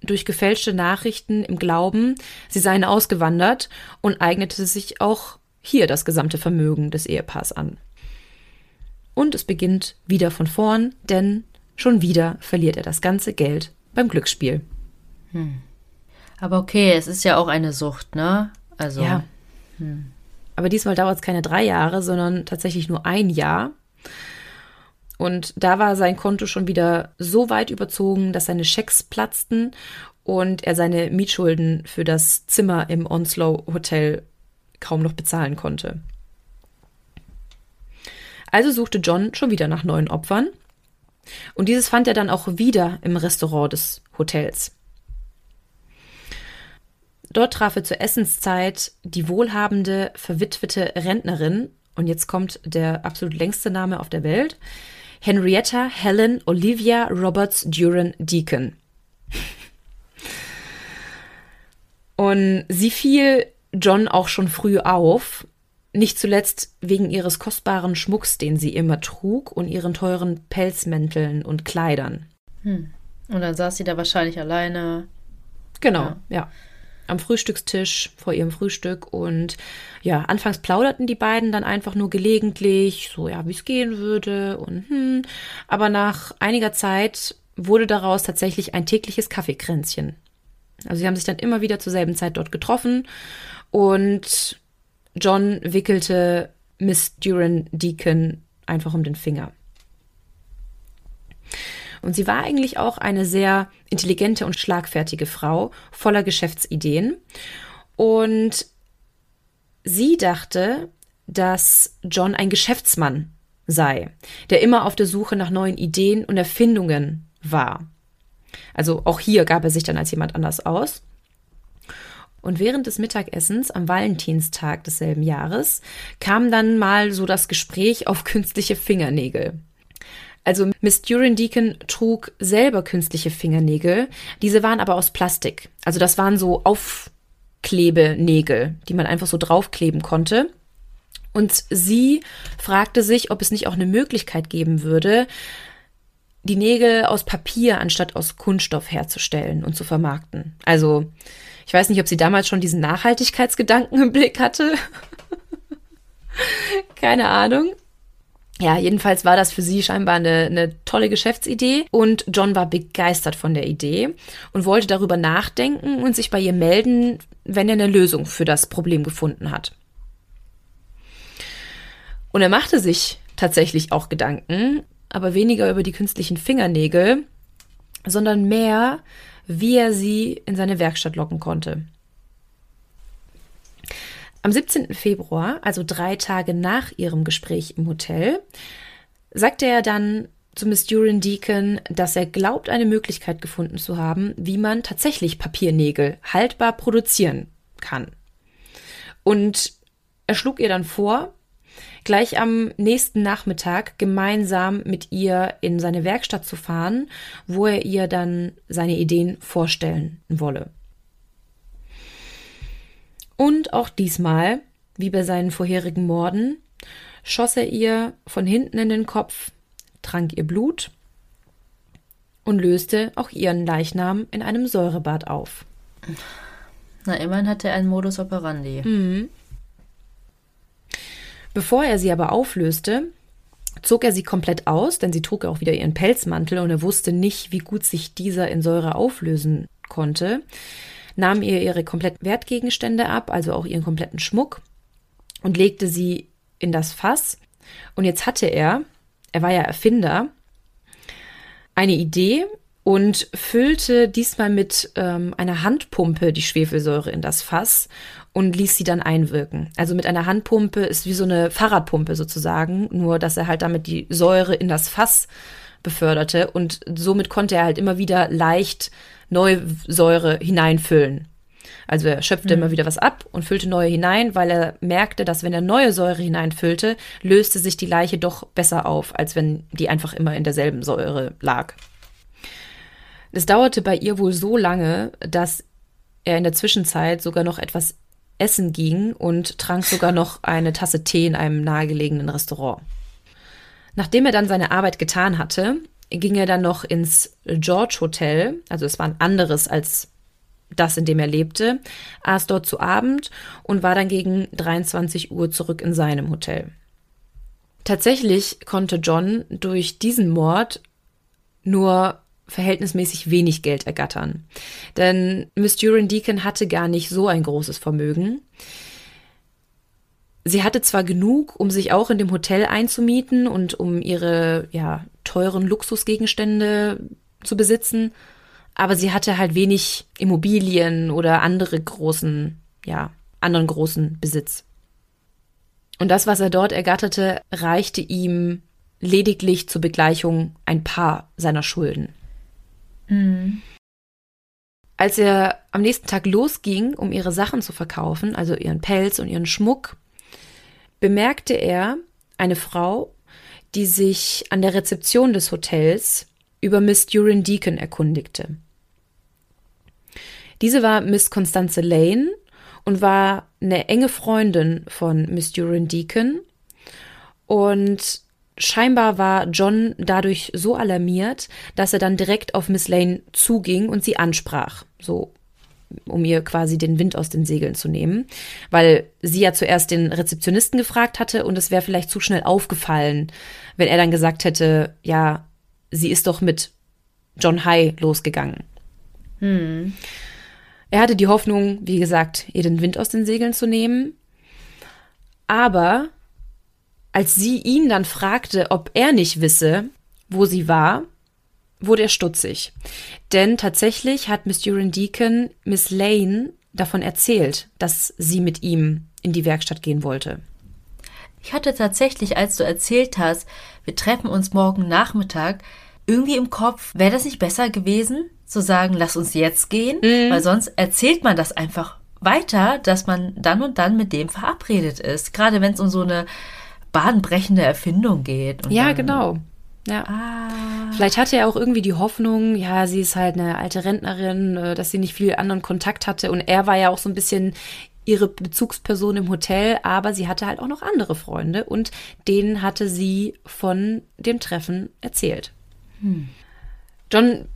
durch gefälschte Nachrichten im Glauben, sie seien ausgewandert und eignete sich auch hier das gesamte Vermögen des Ehepaars an. Und es beginnt wieder von vorn, denn schon wieder verliert er das ganze Geld beim Glücksspiel. Hm. Aber okay, es ist ja auch eine Sucht, ne? Also. Ja. Hm. Aber diesmal dauert es keine drei Jahre, sondern tatsächlich nur ein Jahr. Und da war sein Konto schon wieder so weit überzogen, dass seine Schecks platzten und er seine Mietschulden für das Zimmer im Onslow Hotel kaum noch bezahlen konnte. Also suchte John schon wieder nach neuen Opfern. Und dieses fand er dann auch wieder im Restaurant des Hotels. Dort traf er zur Essenszeit die wohlhabende, verwitwete Rentnerin, und jetzt kommt der absolut längste Name auf der Welt, Henrietta Helen Olivia Roberts Duran Deacon. Und sie fiel John auch schon früh auf, nicht zuletzt wegen ihres kostbaren Schmucks, den sie immer trug, und ihren teuren Pelzmänteln und Kleidern. Hm. Und dann saß sie da wahrscheinlich alleine. Genau, ja. ja am Frühstückstisch vor ihrem Frühstück und ja, anfangs plauderten die beiden dann einfach nur gelegentlich, so ja, wie es gehen würde und hm, aber nach einiger Zeit wurde daraus tatsächlich ein tägliches Kaffeekränzchen. Also sie haben sich dann immer wieder zur selben Zeit dort getroffen und John wickelte Miss Duran Deacon einfach um den Finger. Und sie war eigentlich auch eine sehr intelligente und schlagfertige Frau, voller Geschäftsideen. Und sie dachte, dass John ein Geschäftsmann sei, der immer auf der Suche nach neuen Ideen und Erfindungen war. Also auch hier gab er sich dann als jemand anders aus. Und während des Mittagessens am Valentinstag desselben Jahres kam dann mal so das Gespräch auf künstliche Fingernägel. Also Miss Duran Deacon trug selber künstliche Fingernägel. Diese waren aber aus Plastik. Also das waren so Aufklebenägel, die man einfach so draufkleben konnte. Und sie fragte sich, ob es nicht auch eine Möglichkeit geben würde, die Nägel aus Papier anstatt aus Kunststoff herzustellen und zu vermarkten. Also, ich weiß nicht, ob sie damals schon diesen Nachhaltigkeitsgedanken im Blick hatte. Keine Ahnung. Ja, jedenfalls war das für sie scheinbar eine, eine tolle Geschäftsidee und John war begeistert von der Idee und wollte darüber nachdenken und sich bei ihr melden, wenn er eine Lösung für das Problem gefunden hat. Und er machte sich tatsächlich auch Gedanken, aber weniger über die künstlichen Fingernägel, sondern mehr, wie er sie in seine Werkstatt locken konnte. Am 17. Februar, also drei Tage nach ihrem Gespräch im Hotel, sagte er dann zu Miss Duran Deacon, dass er glaubt, eine Möglichkeit gefunden zu haben, wie man tatsächlich Papiernägel haltbar produzieren kann. Und er schlug ihr dann vor, gleich am nächsten Nachmittag gemeinsam mit ihr in seine Werkstatt zu fahren, wo er ihr dann seine Ideen vorstellen wolle. Und auch diesmal, wie bei seinen vorherigen Morden, schoss er ihr von hinten in den Kopf, trank ihr Blut und löste auch ihren Leichnam in einem Säurebad auf. Na, immerhin hat er einen Modus operandi. Mhm. Bevor er sie aber auflöste, zog er sie komplett aus, denn sie trug auch wieder ihren Pelzmantel und er wusste nicht, wie gut sich dieser in Säure auflösen konnte nahm ihr ihre kompletten Wertgegenstände ab, also auch ihren kompletten Schmuck und legte sie in das Fass. Und jetzt hatte er, er war ja Erfinder, eine Idee und füllte diesmal mit ähm, einer Handpumpe die Schwefelsäure in das Fass und ließ sie dann einwirken. Also mit einer Handpumpe ist wie so eine Fahrradpumpe sozusagen, nur dass er halt damit die Säure in das Fass beförderte und somit konnte er halt immer wieder leicht neue Säure hineinfüllen. Also er schöpfte mhm. immer wieder was ab und füllte neue hinein, weil er merkte, dass wenn er neue Säure hineinfüllte, löste sich die Leiche doch besser auf, als wenn die einfach immer in derselben Säure lag. Es dauerte bei ihr wohl so lange, dass er in der Zwischenzeit sogar noch etwas essen ging und trank sogar noch eine Tasse Tee in einem nahegelegenen Restaurant. Nachdem er dann seine Arbeit getan hatte, ging er dann noch ins George Hotel, also es war ein anderes als das, in dem er lebte, aß dort zu Abend und war dann gegen 23 Uhr zurück in seinem Hotel. Tatsächlich konnte John durch diesen Mord nur verhältnismäßig wenig Geld ergattern. Denn Miss Duran Deacon hatte gar nicht so ein großes Vermögen. Sie hatte zwar genug, um sich auch in dem Hotel einzumieten und um ihre ja, teuren Luxusgegenstände zu besitzen, aber sie hatte halt wenig Immobilien oder andere großen, ja, anderen großen Besitz. Und das, was er dort ergatterte, reichte ihm lediglich zur Begleichung ein paar seiner Schulden. Mhm. Als er am nächsten Tag losging, um ihre Sachen zu verkaufen, also ihren Pelz und ihren Schmuck, bemerkte er eine Frau, die sich an der Rezeption des Hotels über Miss Duran Deacon erkundigte. Diese war Miss Constanze Lane und war eine enge Freundin von Miss Duran Deacon und Scheinbar war John dadurch so alarmiert, dass er dann direkt auf Miss Lane zuging und sie ansprach, so um ihr quasi den Wind aus den Segeln zu nehmen, weil sie ja zuerst den Rezeptionisten gefragt hatte und es wäre vielleicht zu schnell aufgefallen, wenn er dann gesagt hätte, ja, sie ist doch mit John High losgegangen. Hm. Er hatte die Hoffnung, wie gesagt, ihr den Wind aus den Segeln zu nehmen, aber als sie ihn dann fragte, ob er nicht wisse, wo sie war, wurde er stutzig. Denn tatsächlich hat Miss Duran Deacon Miss Lane davon erzählt, dass sie mit ihm in die Werkstatt gehen wollte. Ich hatte tatsächlich, als du erzählt hast, wir treffen uns morgen Nachmittag, irgendwie im Kopf, wäre das nicht besser gewesen, zu sagen, lass uns jetzt gehen, mhm. weil sonst erzählt man das einfach weiter, dass man dann und dann mit dem verabredet ist. Gerade wenn es um so eine bahnbrechende Erfindung geht. ja, genau. Ja. Ah. Vielleicht hatte er auch irgendwie die Hoffnung, ja, sie ist halt eine alte Rentnerin, äh, dass sie nicht viel anderen Kontakt hatte. Und er war ja auch so ein bisschen ihre Bezugsperson im Hotel, aber sie hatte halt auch noch andere Freunde und denen hatte sie von dem Treffen erzählt. Hm. John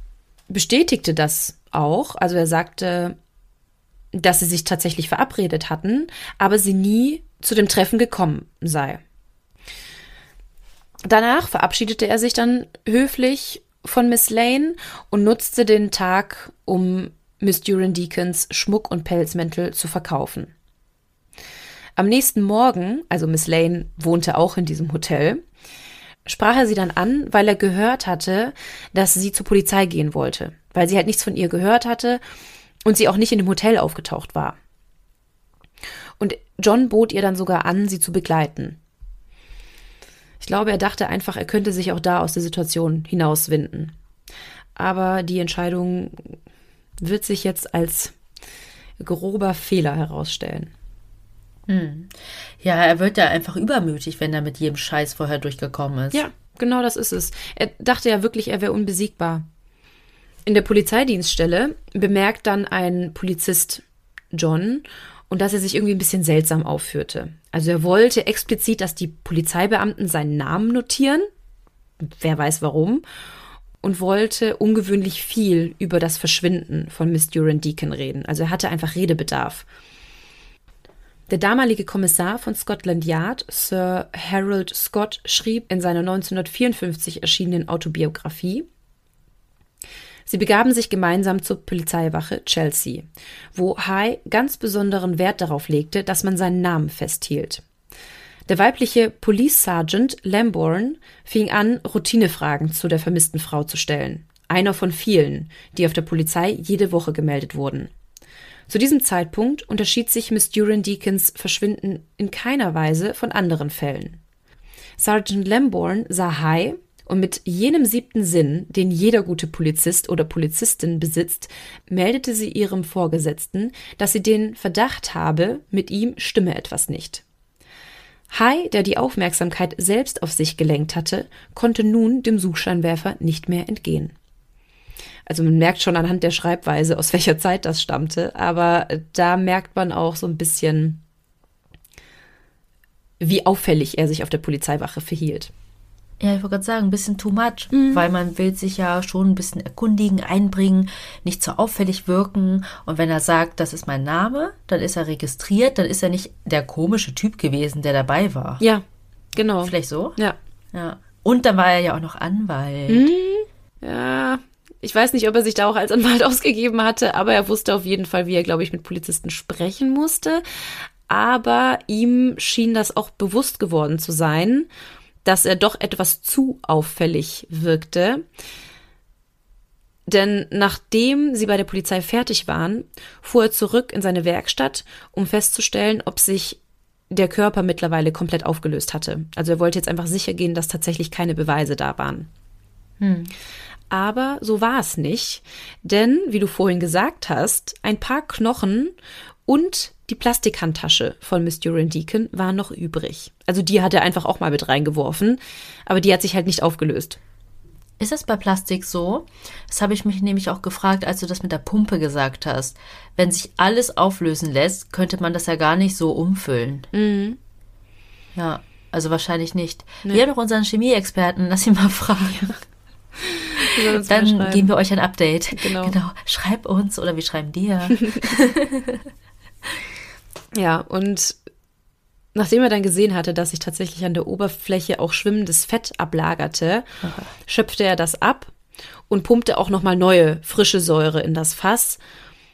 bestätigte das auch. Also er sagte, dass sie sich tatsächlich verabredet hatten, aber sie nie zu dem Treffen gekommen sei. Danach verabschiedete er sich dann höflich von Miss Lane und nutzte den Tag, um Miss Duran Deacons Schmuck und Pelzmäntel zu verkaufen. Am nächsten Morgen, also Miss Lane wohnte auch in diesem Hotel, sprach er sie dann an, weil er gehört hatte, dass sie zur Polizei gehen wollte, weil sie halt nichts von ihr gehört hatte und sie auch nicht in dem Hotel aufgetaucht war. Und John bot ihr dann sogar an, sie zu begleiten. Ich glaube, er dachte einfach, er könnte sich auch da aus der Situation hinauswinden. Aber die Entscheidung wird sich jetzt als grober Fehler herausstellen. Hm. Ja, er wird ja einfach übermütig, wenn er mit jedem Scheiß vorher durchgekommen ist. Ja, genau das ist es. Er dachte ja wirklich, er wäre unbesiegbar. In der Polizeidienststelle bemerkt dann ein Polizist John und dass er sich irgendwie ein bisschen seltsam aufführte. Also er wollte explizit, dass die Polizeibeamten seinen Namen notieren, wer weiß warum, und wollte ungewöhnlich viel über das Verschwinden von Miss Duran Deacon reden. Also er hatte einfach Redebedarf. Der damalige Kommissar von Scotland Yard, Sir Harold Scott, schrieb in seiner 1954 erschienenen Autobiografie, Sie begaben sich gemeinsam zur Polizeiwache Chelsea, wo High ganz besonderen Wert darauf legte, dass man seinen Namen festhielt. Der weibliche Police Sergeant Lambourne fing an, Routinefragen zu der vermissten Frau zu stellen. Einer von vielen, die auf der Polizei jede Woche gemeldet wurden. Zu diesem Zeitpunkt unterschied sich Miss Duran Deacons Verschwinden in keiner Weise von anderen Fällen. Sergeant Lambourne sah High und mit jenem siebten Sinn, den jeder gute Polizist oder Polizistin besitzt, meldete sie ihrem Vorgesetzten, dass sie den Verdacht habe, mit ihm stimme etwas nicht. High, der die Aufmerksamkeit selbst auf sich gelenkt hatte, konnte nun dem Suchscheinwerfer nicht mehr entgehen. Also man merkt schon anhand der Schreibweise, aus welcher Zeit das stammte, aber da merkt man auch so ein bisschen, wie auffällig er sich auf der Polizeiwache verhielt. Ja, ich wollte gerade sagen, ein bisschen too much, mhm. weil man will sich ja schon ein bisschen erkundigen, einbringen, nicht so auffällig wirken. Und wenn er sagt, das ist mein Name, dann ist er registriert, dann ist er nicht der komische Typ gewesen, der dabei war. Ja, genau. Vielleicht so? Ja. Ja. Und dann war er ja auch noch Anwalt. Mhm. Ja, ich weiß nicht, ob er sich da auch als Anwalt ausgegeben hatte, aber er wusste auf jeden Fall, wie er, glaube ich, mit Polizisten sprechen musste. Aber ihm schien das auch bewusst geworden zu sein, dass er doch etwas zu auffällig wirkte. Denn nachdem sie bei der Polizei fertig waren, fuhr er zurück in seine Werkstatt, um festzustellen, ob sich der Körper mittlerweile komplett aufgelöst hatte. Also er wollte jetzt einfach sicher gehen, dass tatsächlich keine Beweise da waren. Hm. Aber so war es nicht, denn, wie du vorhin gesagt hast, ein paar Knochen und die Plastikhandtasche von Miss Duran Deacon waren noch übrig. Also die hat er einfach auch mal mit reingeworfen, aber die hat sich halt nicht aufgelöst. Ist das bei Plastik so? Das habe ich mich nämlich auch gefragt, als du das mit der Pumpe gesagt hast. Wenn sich alles auflösen lässt, könnte man das ja gar nicht so umfüllen. Mhm. Ja, also wahrscheinlich nicht. Nee. Wir haben doch unseren Chemieexperten, lass ihn mal fragen. Ja. Dann geben wir euch ein Update. Genau. genau. Schreib uns oder wir schreiben dir. ja, und nachdem er dann gesehen hatte, dass sich tatsächlich an der Oberfläche auch schwimmendes Fett ablagerte, Aha. schöpfte er das ab und pumpte auch nochmal neue, frische Säure in das Fass,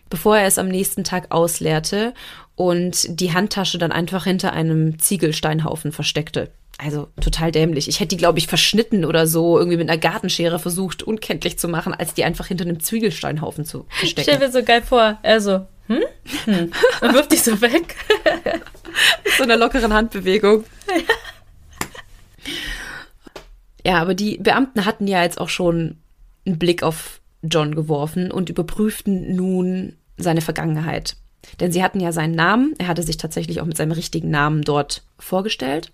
bevor er es am nächsten Tag ausleerte und die Handtasche dann einfach hinter einem Ziegelsteinhaufen versteckte. Also total dämlich. Ich hätte die, glaube ich, verschnitten oder so, irgendwie mit einer Gartenschere versucht, unkenntlich zu machen, als die einfach hinter einem Zwiebelsteinhaufen zu verstecken. Stell mir so geil vor. Also, hm? hm. Und wirft dich so weg. mit so einer lockeren Handbewegung. Ja, aber die Beamten hatten ja jetzt auch schon einen Blick auf John geworfen und überprüften nun seine Vergangenheit. Denn sie hatten ja seinen Namen, er hatte sich tatsächlich auch mit seinem richtigen Namen dort vorgestellt.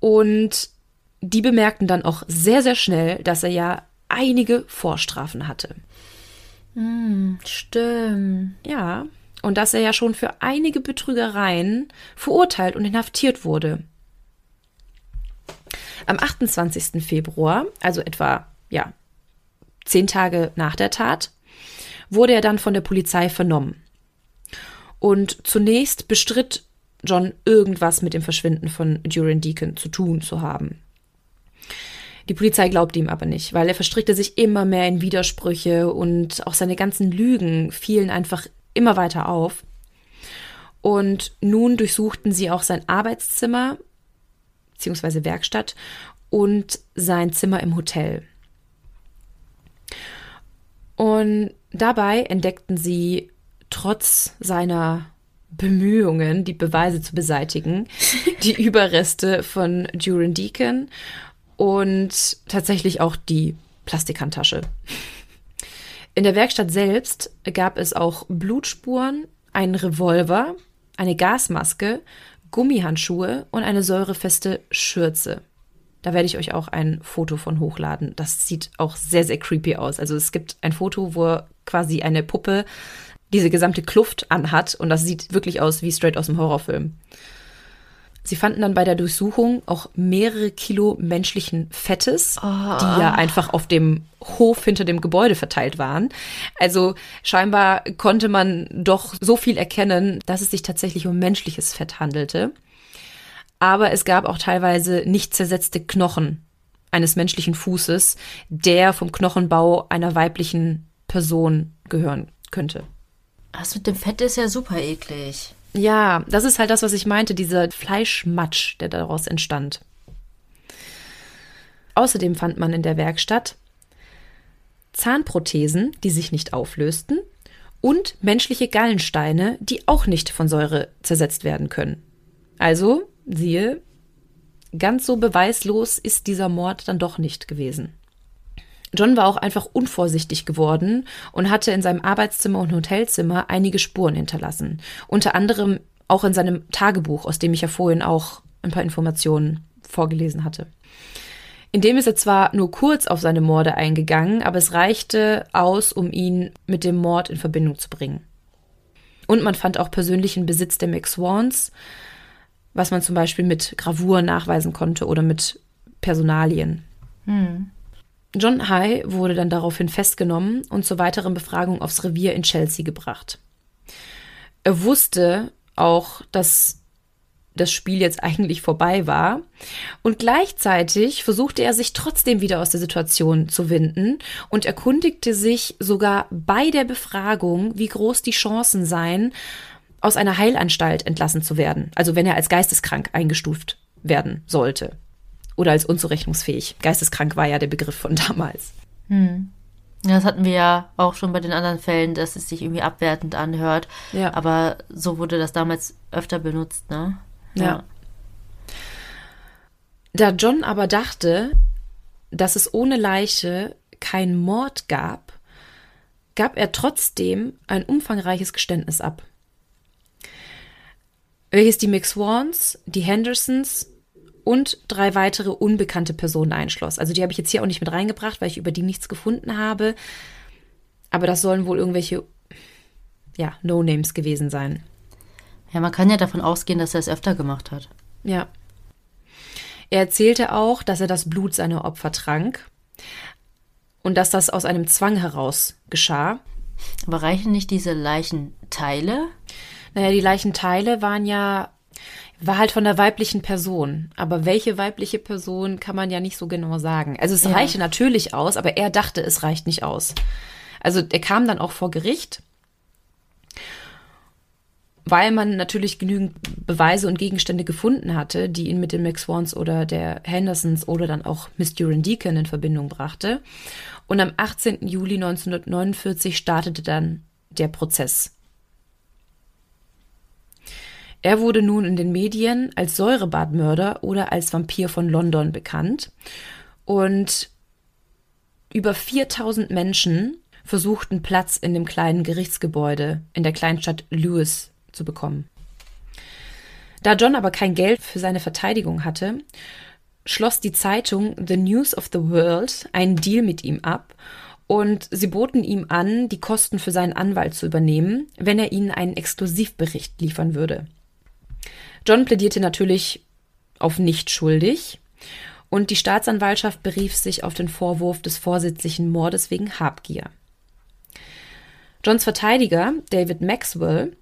Und die bemerkten dann auch sehr, sehr schnell, dass er ja einige Vorstrafen hatte. Hm, stimmt. Ja, und dass er ja schon für einige Betrügereien verurteilt und inhaftiert wurde. Am 28. Februar, also etwa, ja, zehn Tage nach der Tat, wurde er dann von der Polizei vernommen. Und zunächst bestritt John irgendwas mit dem Verschwinden von Duran Deacon zu tun zu haben. Die Polizei glaubte ihm aber nicht, weil er verstrickte sich immer mehr in Widersprüche und auch seine ganzen Lügen fielen einfach immer weiter auf. Und nun durchsuchten sie auch sein Arbeitszimmer bzw. Werkstatt und sein Zimmer im Hotel. Und dabei entdeckten sie trotz seiner Bemühungen, die Beweise zu beseitigen, die Überreste von Duran Deacon und tatsächlich auch die Plastikhandtasche. In der Werkstatt selbst gab es auch Blutspuren, einen Revolver, eine Gasmaske, Gummihandschuhe und eine säurefeste Schürze. Da werde ich euch auch ein Foto von hochladen. Das sieht auch sehr, sehr creepy aus. Also es gibt ein Foto, wo quasi eine Puppe diese gesamte Kluft anhat und das sieht wirklich aus wie straight aus dem Horrorfilm. Sie fanden dann bei der Durchsuchung auch mehrere Kilo menschlichen Fettes, oh. die ja einfach auf dem Hof hinter dem Gebäude verteilt waren. Also scheinbar konnte man doch so viel erkennen, dass es sich tatsächlich um menschliches Fett handelte. Aber es gab auch teilweise nicht zersetzte Knochen eines menschlichen Fußes, der vom Knochenbau einer weiblichen Person gehören könnte. Das mit dem Fett ist ja super eklig. Ja, das ist halt das, was ich meinte, dieser Fleischmatsch, der daraus entstand. Außerdem fand man in der Werkstatt Zahnprothesen, die sich nicht auflösten, und menschliche Gallensteine, die auch nicht von Säure zersetzt werden können. Also, siehe, ganz so beweislos ist dieser Mord dann doch nicht gewesen. John war auch einfach unvorsichtig geworden und hatte in seinem Arbeitszimmer und Hotelzimmer einige Spuren hinterlassen. Unter anderem auch in seinem Tagebuch, aus dem ich ja vorhin auch ein paar Informationen vorgelesen hatte. In dem ist er zwar nur kurz auf seine Morde eingegangen, aber es reichte aus, um ihn mit dem Mord in Verbindung zu bringen. Und man fand auch persönlichen Besitz der McSwans, was man zum Beispiel mit Gravur nachweisen konnte oder mit Personalien. Hm. John High wurde dann daraufhin festgenommen und zur weiteren Befragung aufs Revier in Chelsea gebracht. Er wusste auch, dass das Spiel jetzt eigentlich vorbei war. Und gleichzeitig versuchte er sich trotzdem wieder aus der Situation zu winden und erkundigte sich sogar bei der Befragung, wie groß die Chancen seien, aus einer Heilanstalt entlassen zu werden. Also wenn er als geisteskrank eingestuft werden sollte. Oder als unzurechnungsfähig. Geisteskrank war ja der Begriff von damals. Hm. Ja, das hatten wir ja auch schon bei den anderen Fällen, dass es sich irgendwie abwertend anhört. Ja. Aber so wurde das damals öfter benutzt, ne? Ja. Da John aber dachte, dass es ohne Leiche keinen Mord gab, gab er trotzdem ein umfangreiches Geständnis ab, welches die McSwans, die Hendersons und drei weitere unbekannte Personen einschloss. Also die habe ich jetzt hier auch nicht mit reingebracht, weil ich über die nichts gefunden habe. Aber das sollen wohl irgendwelche, ja, No-Names gewesen sein. Ja, man kann ja davon ausgehen, dass er es öfter gemacht hat. Ja. Er erzählte auch, dass er das Blut seiner Opfer trank und dass das aus einem Zwang heraus geschah. Aber reichen nicht diese Leichenteile? Naja, die Leichenteile waren ja, war halt von der weiblichen Person. Aber welche weibliche Person kann man ja nicht so genau sagen. Also es ja. reichte natürlich aus, aber er dachte, es reicht nicht aus. Also er kam dann auch vor Gericht weil man natürlich genügend Beweise und Gegenstände gefunden hatte, die ihn mit den McSwans oder der Hendersons oder dann auch Miss Duran Deacon in Verbindung brachte. Und am 18. Juli 1949 startete dann der Prozess. Er wurde nun in den Medien als Säurebadmörder oder als Vampir von London bekannt. Und über 4000 Menschen versuchten Platz in dem kleinen Gerichtsgebäude in der Kleinstadt Lewis zu bekommen. Da John aber kein Geld für seine Verteidigung hatte, schloss die Zeitung The News of the World einen Deal mit ihm ab und sie boten ihm an, die Kosten für seinen Anwalt zu übernehmen, wenn er ihnen einen Exklusivbericht liefern würde. John plädierte natürlich auf nicht schuldig und die Staatsanwaltschaft berief sich auf den Vorwurf des vorsätzlichen Mordes wegen Habgier. Johns Verteidiger, David Maxwell,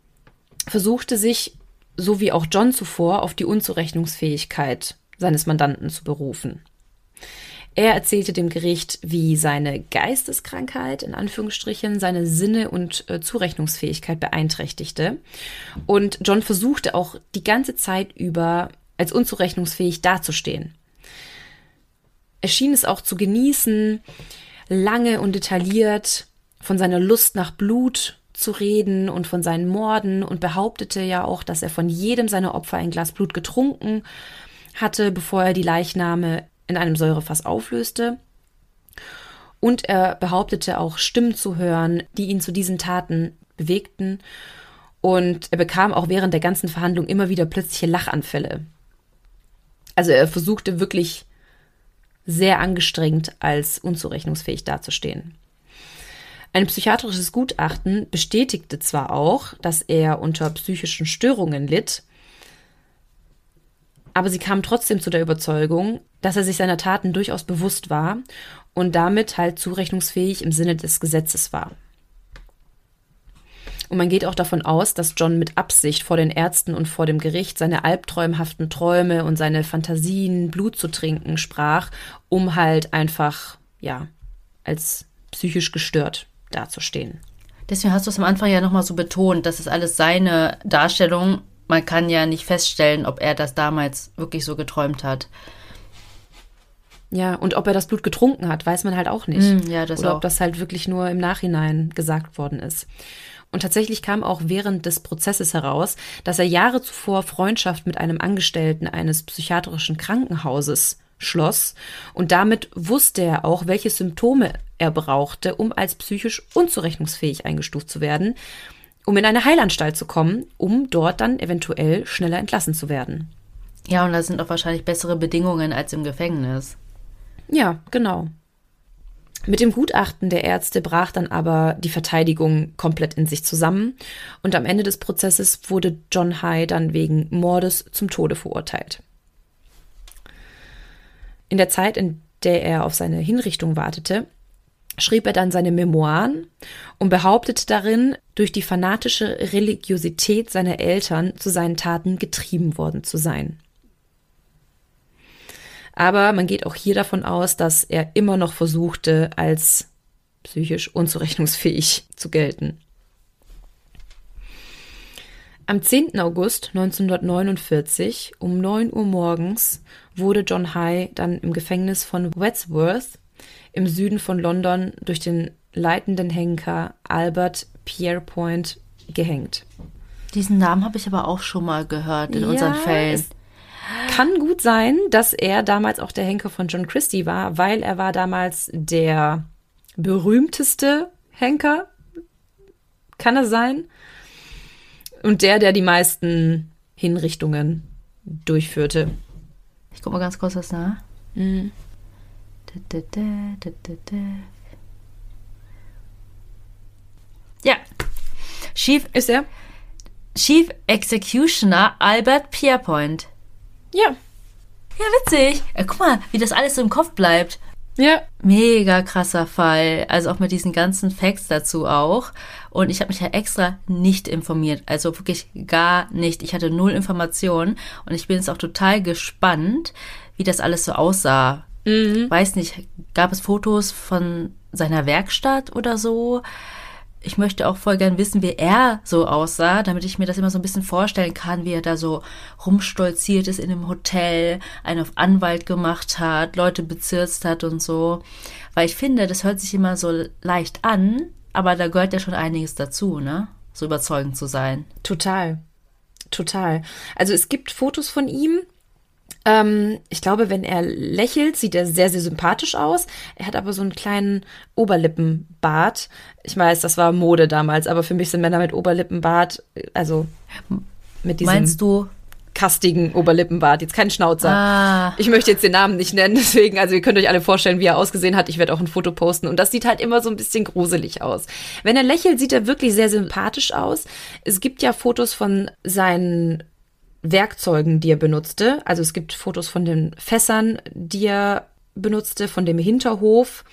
versuchte sich, so wie auch John zuvor, auf die Unzurechnungsfähigkeit seines Mandanten zu berufen. Er erzählte dem Gericht, wie seine Geisteskrankheit in Anführungsstrichen seine Sinne und äh, Zurechnungsfähigkeit beeinträchtigte. Und John versuchte auch die ganze Zeit über als unzurechnungsfähig dazustehen. Er schien es auch zu genießen, lange und detailliert von seiner Lust nach Blut zu reden und von seinen Morden und behauptete ja auch, dass er von jedem seiner Opfer ein Glas Blut getrunken hatte, bevor er die Leichname in einem Säurefass auflöste. Und er behauptete auch Stimmen zu hören, die ihn zu diesen Taten bewegten. Und er bekam auch während der ganzen Verhandlung immer wieder plötzliche Lachanfälle. Also er versuchte wirklich sehr angestrengt als unzurechnungsfähig dazustehen. Ein psychiatrisches Gutachten bestätigte zwar auch, dass er unter psychischen Störungen litt, aber sie kam trotzdem zu der Überzeugung, dass er sich seiner Taten durchaus bewusst war und damit halt zurechnungsfähig im Sinne des Gesetzes war. Und man geht auch davon aus, dass John mit Absicht vor den Ärzten und vor dem Gericht seine albträumhaften Träume und seine Fantasien, Blut zu trinken, sprach, um halt einfach, ja, als psychisch gestört dazustehen. Deswegen hast du es am Anfang ja nochmal so betont, das ist alles seine Darstellung. Man kann ja nicht feststellen, ob er das damals wirklich so geträumt hat. Ja, und ob er das Blut getrunken hat, weiß man halt auch nicht. Mm, ja, das Oder auch. ob das halt wirklich nur im Nachhinein gesagt worden ist. Und tatsächlich kam auch während des Prozesses heraus, dass er Jahre zuvor Freundschaft mit einem Angestellten eines psychiatrischen Krankenhauses schloss. Und damit wusste er auch, welche Symptome er brauchte, um als psychisch unzurechnungsfähig eingestuft zu werden, um in eine Heilanstalt zu kommen, um dort dann eventuell schneller entlassen zu werden. Ja, und da sind auch wahrscheinlich bessere Bedingungen als im Gefängnis. Ja, genau. Mit dem Gutachten der Ärzte brach dann aber die Verteidigung komplett in sich zusammen und am Ende des Prozesses wurde John High dann wegen Mordes zum Tode verurteilt. In der Zeit, in der er auf seine Hinrichtung wartete, schrieb er dann seine Memoiren und behauptete darin, durch die fanatische Religiosität seiner Eltern zu seinen Taten getrieben worden zu sein. Aber man geht auch hier davon aus, dass er immer noch versuchte, als psychisch unzurechnungsfähig zu gelten. Am 10. August 1949 um 9 Uhr morgens wurde John High dann im Gefängnis von Wadsworth im Süden von London durch den leitenden Henker Albert Pierrepoint gehängt. Diesen Namen habe ich aber auch schon mal gehört in Ja, unseren Fällen. Kann gut sein, dass er damals auch der Henker von John Christie war, weil er war damals der berühmteste Henker. Kann es sein? Und der, der die meisten Hinrichtungen durchführte. Ich guck mal ganz kurz was nach. Mhm. Ja. Chief, Ist er? Chief Executioner Albert Pierpoint. Ja. Ja, witzig. Ja, guck mal, wie das alles so im Kopf bleibt. Ja. Mega krasser Fall. Also auch mit diesen ganzen Facts dazu auch. Und ich habe mich ja extra nicht informiert. Also wirklich gar nicht. Ich hatte null Informationen. Und ich bin jetzt auch total gespannt, wie das alles so aussah. Weiß nicht, gab es Fotos von seiner Werkstatt oder so? Ich möchte auch voll gern wissen, wie er so aussah, damit ich mir das immer so ein bisschen vorstellen kann, wie er da so rumstolziert ist in einem Hotel, einen auf Anwalt gemacht hat, Leute bezirzt hat und so. Weil ich finde, das hört sich immer so leicht an, aber da gehört ja schon einiges dazu, ne? So überzeugend zu sein. Total. Total. Also es gibt Fotos von ihm. Ähm, ich glaube, wenn er lächelt, sieht er sehr, sehr sympathisch aus. Er hat aber so einen kleinen Oberlippenbart. Ich weiß, das war Mode damals, aber für mich sind Männer mit Oberlippenbart, also mit diesem Meinst du? kastigen Oberlippenbart, jetzt kein Schnauzer. Ah, Ich möchte jetzt den Namen nicht nennen, deswegen, also ihr könnt euch alle vorstellen, wie er ausgesehen hat. Ich werde auch ein Foto posten und das sieht halt immer so ein bisschen gruselig aus. Wenn er lächelt, sieht er wirklich sehr sympathisch aus. Es gibt ja Fotos von seinen Werkzeugen, die er benutzte. Also es gibt Fotos von den Fässern, die er benutzte, von dem Hinterhof,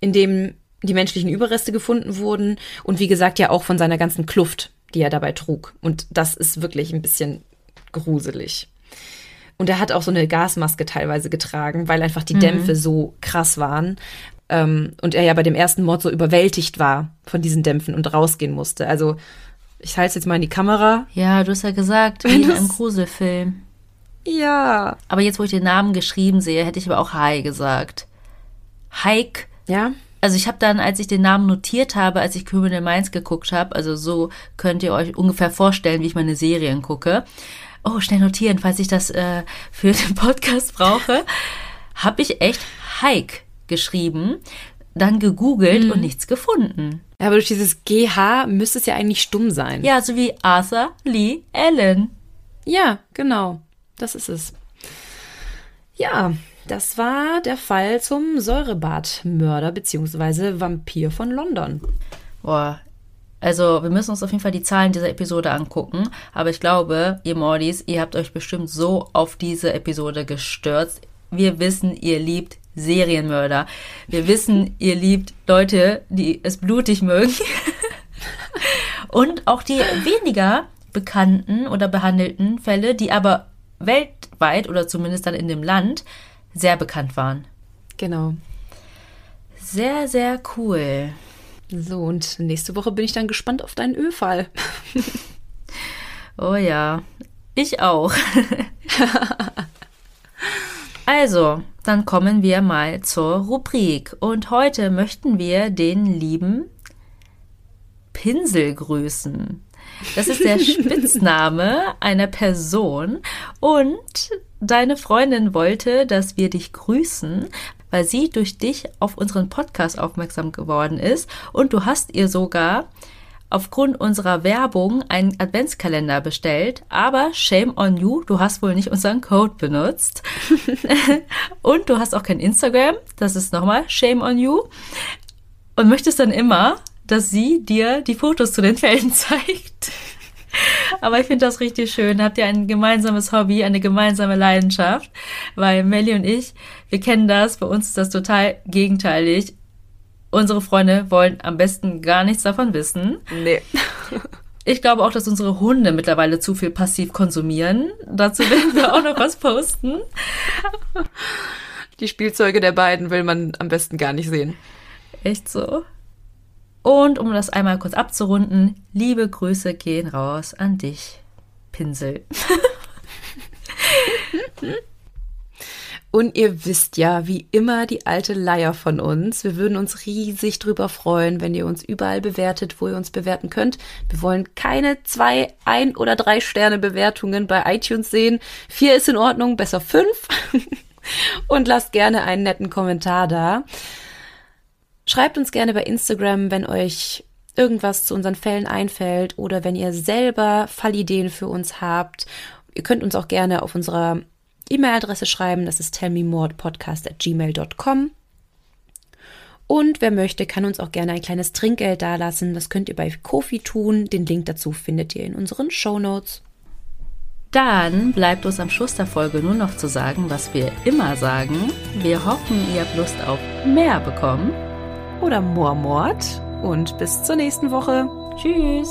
in dem die menschlichen Überreste gefunden wurden und wie gesagt ja auch von seiner ganzen Kluft, die er dabei trug. Und das ist wirklich ein bisschen gruselig. Und er hat auch so eine Gasmaske teilweise getragen, weil einfach die Dämpfe so krass waren. Ähm, und er ja bei dem ersten Mord so überwältigt war von diesen Dämpfen und rausgehen musste. Also ich halte es jetzt mal in die Kamera. ja, du hast ja gesagt, wie in einem Gruselfilm. Ja. Aber jetzt, wo ich den Namen geschrieben sehe, hätte ich aber auch Hai gesagt. Hike. Ja. Also ich habe dann, als ich den Namen notiert habe, als ich Criminal Minds geguckt habe, also so könnt ihr euch ungefähr vorstellen, wie ich meine Serien gucke. Oh, schnell notieren, falls ich das äh, für den Podcast brauche. habe ich echt Hike geschrieben, dann gegoogelt und nichts gefunden. Aber durch dieses GH müsste es ja eigentlich stumm sein. Ja, so wie Arthur Lee Allen. Ja, genau. Das ist es. Ja, das war der Fall zum Säurebadmörder bzw. Vampir von London. Boah. Also, wir müssen uns auf jeden Fall die Zahlen dieser Episode angucken. Aber ich glaube, ihr Mordis, ihr habt euch bestimmt so auf diese Episode gestürzt. Wir wissen, ihr liebt Serienmörder. Wir wissen, ihr liebt Leute, die es blutig mögen. Und auch die weniger bekannten oder behandelten Fälle, die aber weltweit oder zumindest dann in dem Land sehr bekannt waren. Genau. Sehr, sehr cool. So, und nächste Woche bin ich dann gespannt auf deinen Ölfall. oh ja, ich auch. also, dann kommen wir mal zur Rubrik. Und heute möchten wir den lieben Pinsel grüßen. Das ist der Spitzname einer Person. Und deine Freundin wollte, dass wir dich grüßen, weil sie durch dich auf unseren Podcast aufmerksam geworden ist. Und du hast ihr sogar aufgrund unserer Werbung einen Adventskalender bestellt, aber shame on you, du hast wohl nicht unseren Code benutzt. und du hast auch kein Instagram, das ist nochmal shame on you. Und möchtest dann immer, dass sie dir die Fotos zu den Fällen zeigt. Aber ich finde das richtig schön. Habt ihr ein gemeinsames Hobby, eine gemeinsame Leidenschaft? Weil Melly und ich, wir kennen das, bei uns ist das total gegenteilig. Unsere Freunde wollen am besten gar nichts davon wissen. Nee. Ich glaube auch, dass unsere Hunde mittlerweile zu viel passiv konsumieren. Dazu werden wir auch noch was posten. Die Spielzeuge der beiden will man am besten gar nicht sehen. Echt so? Und um das einmal kurz abzurunden, liebe Grüße gehen raus an dich, Pinsel. Und ihr wisst ja, wie immer, die alte Leier von uns. Wir würden uns riesig drüber freuen, wenn ihr uns überall bewertet, wo ihr uns bewerten könnt. Wir wollen keine zwei, ein oder drei Sterne Bewertungen bei iTunes sehen. Vier ist in Ordnung, besser fünf. Und lasst gerne einen netten Kommentar da. Schreibt uns gerne bei Instagram, wenn euch irgendwas zu unseren Fällen einfällt oder wenn ihr selber Fallideen für uns habt. Ihr könnt uns auch gerne auf unserer E-Mail-Adresse schreiben. Das ist tellmemorepodcast.gmail.com. Und wer möchte, kann uns auch gerne ein kleines Trinkgeld dalassen. Das könnt ihr bei Kofi tun. Den Link dazu findet ihr in unseren Show Notes. Dann bleibt uns am Schluss der Folge nur noch zu sagen, was wir immer sagen. Wir hoffen, ihr habt Lust auf mehr bekommen. Oder Moormord. Und bis zur nächsten Woche. Tschüss.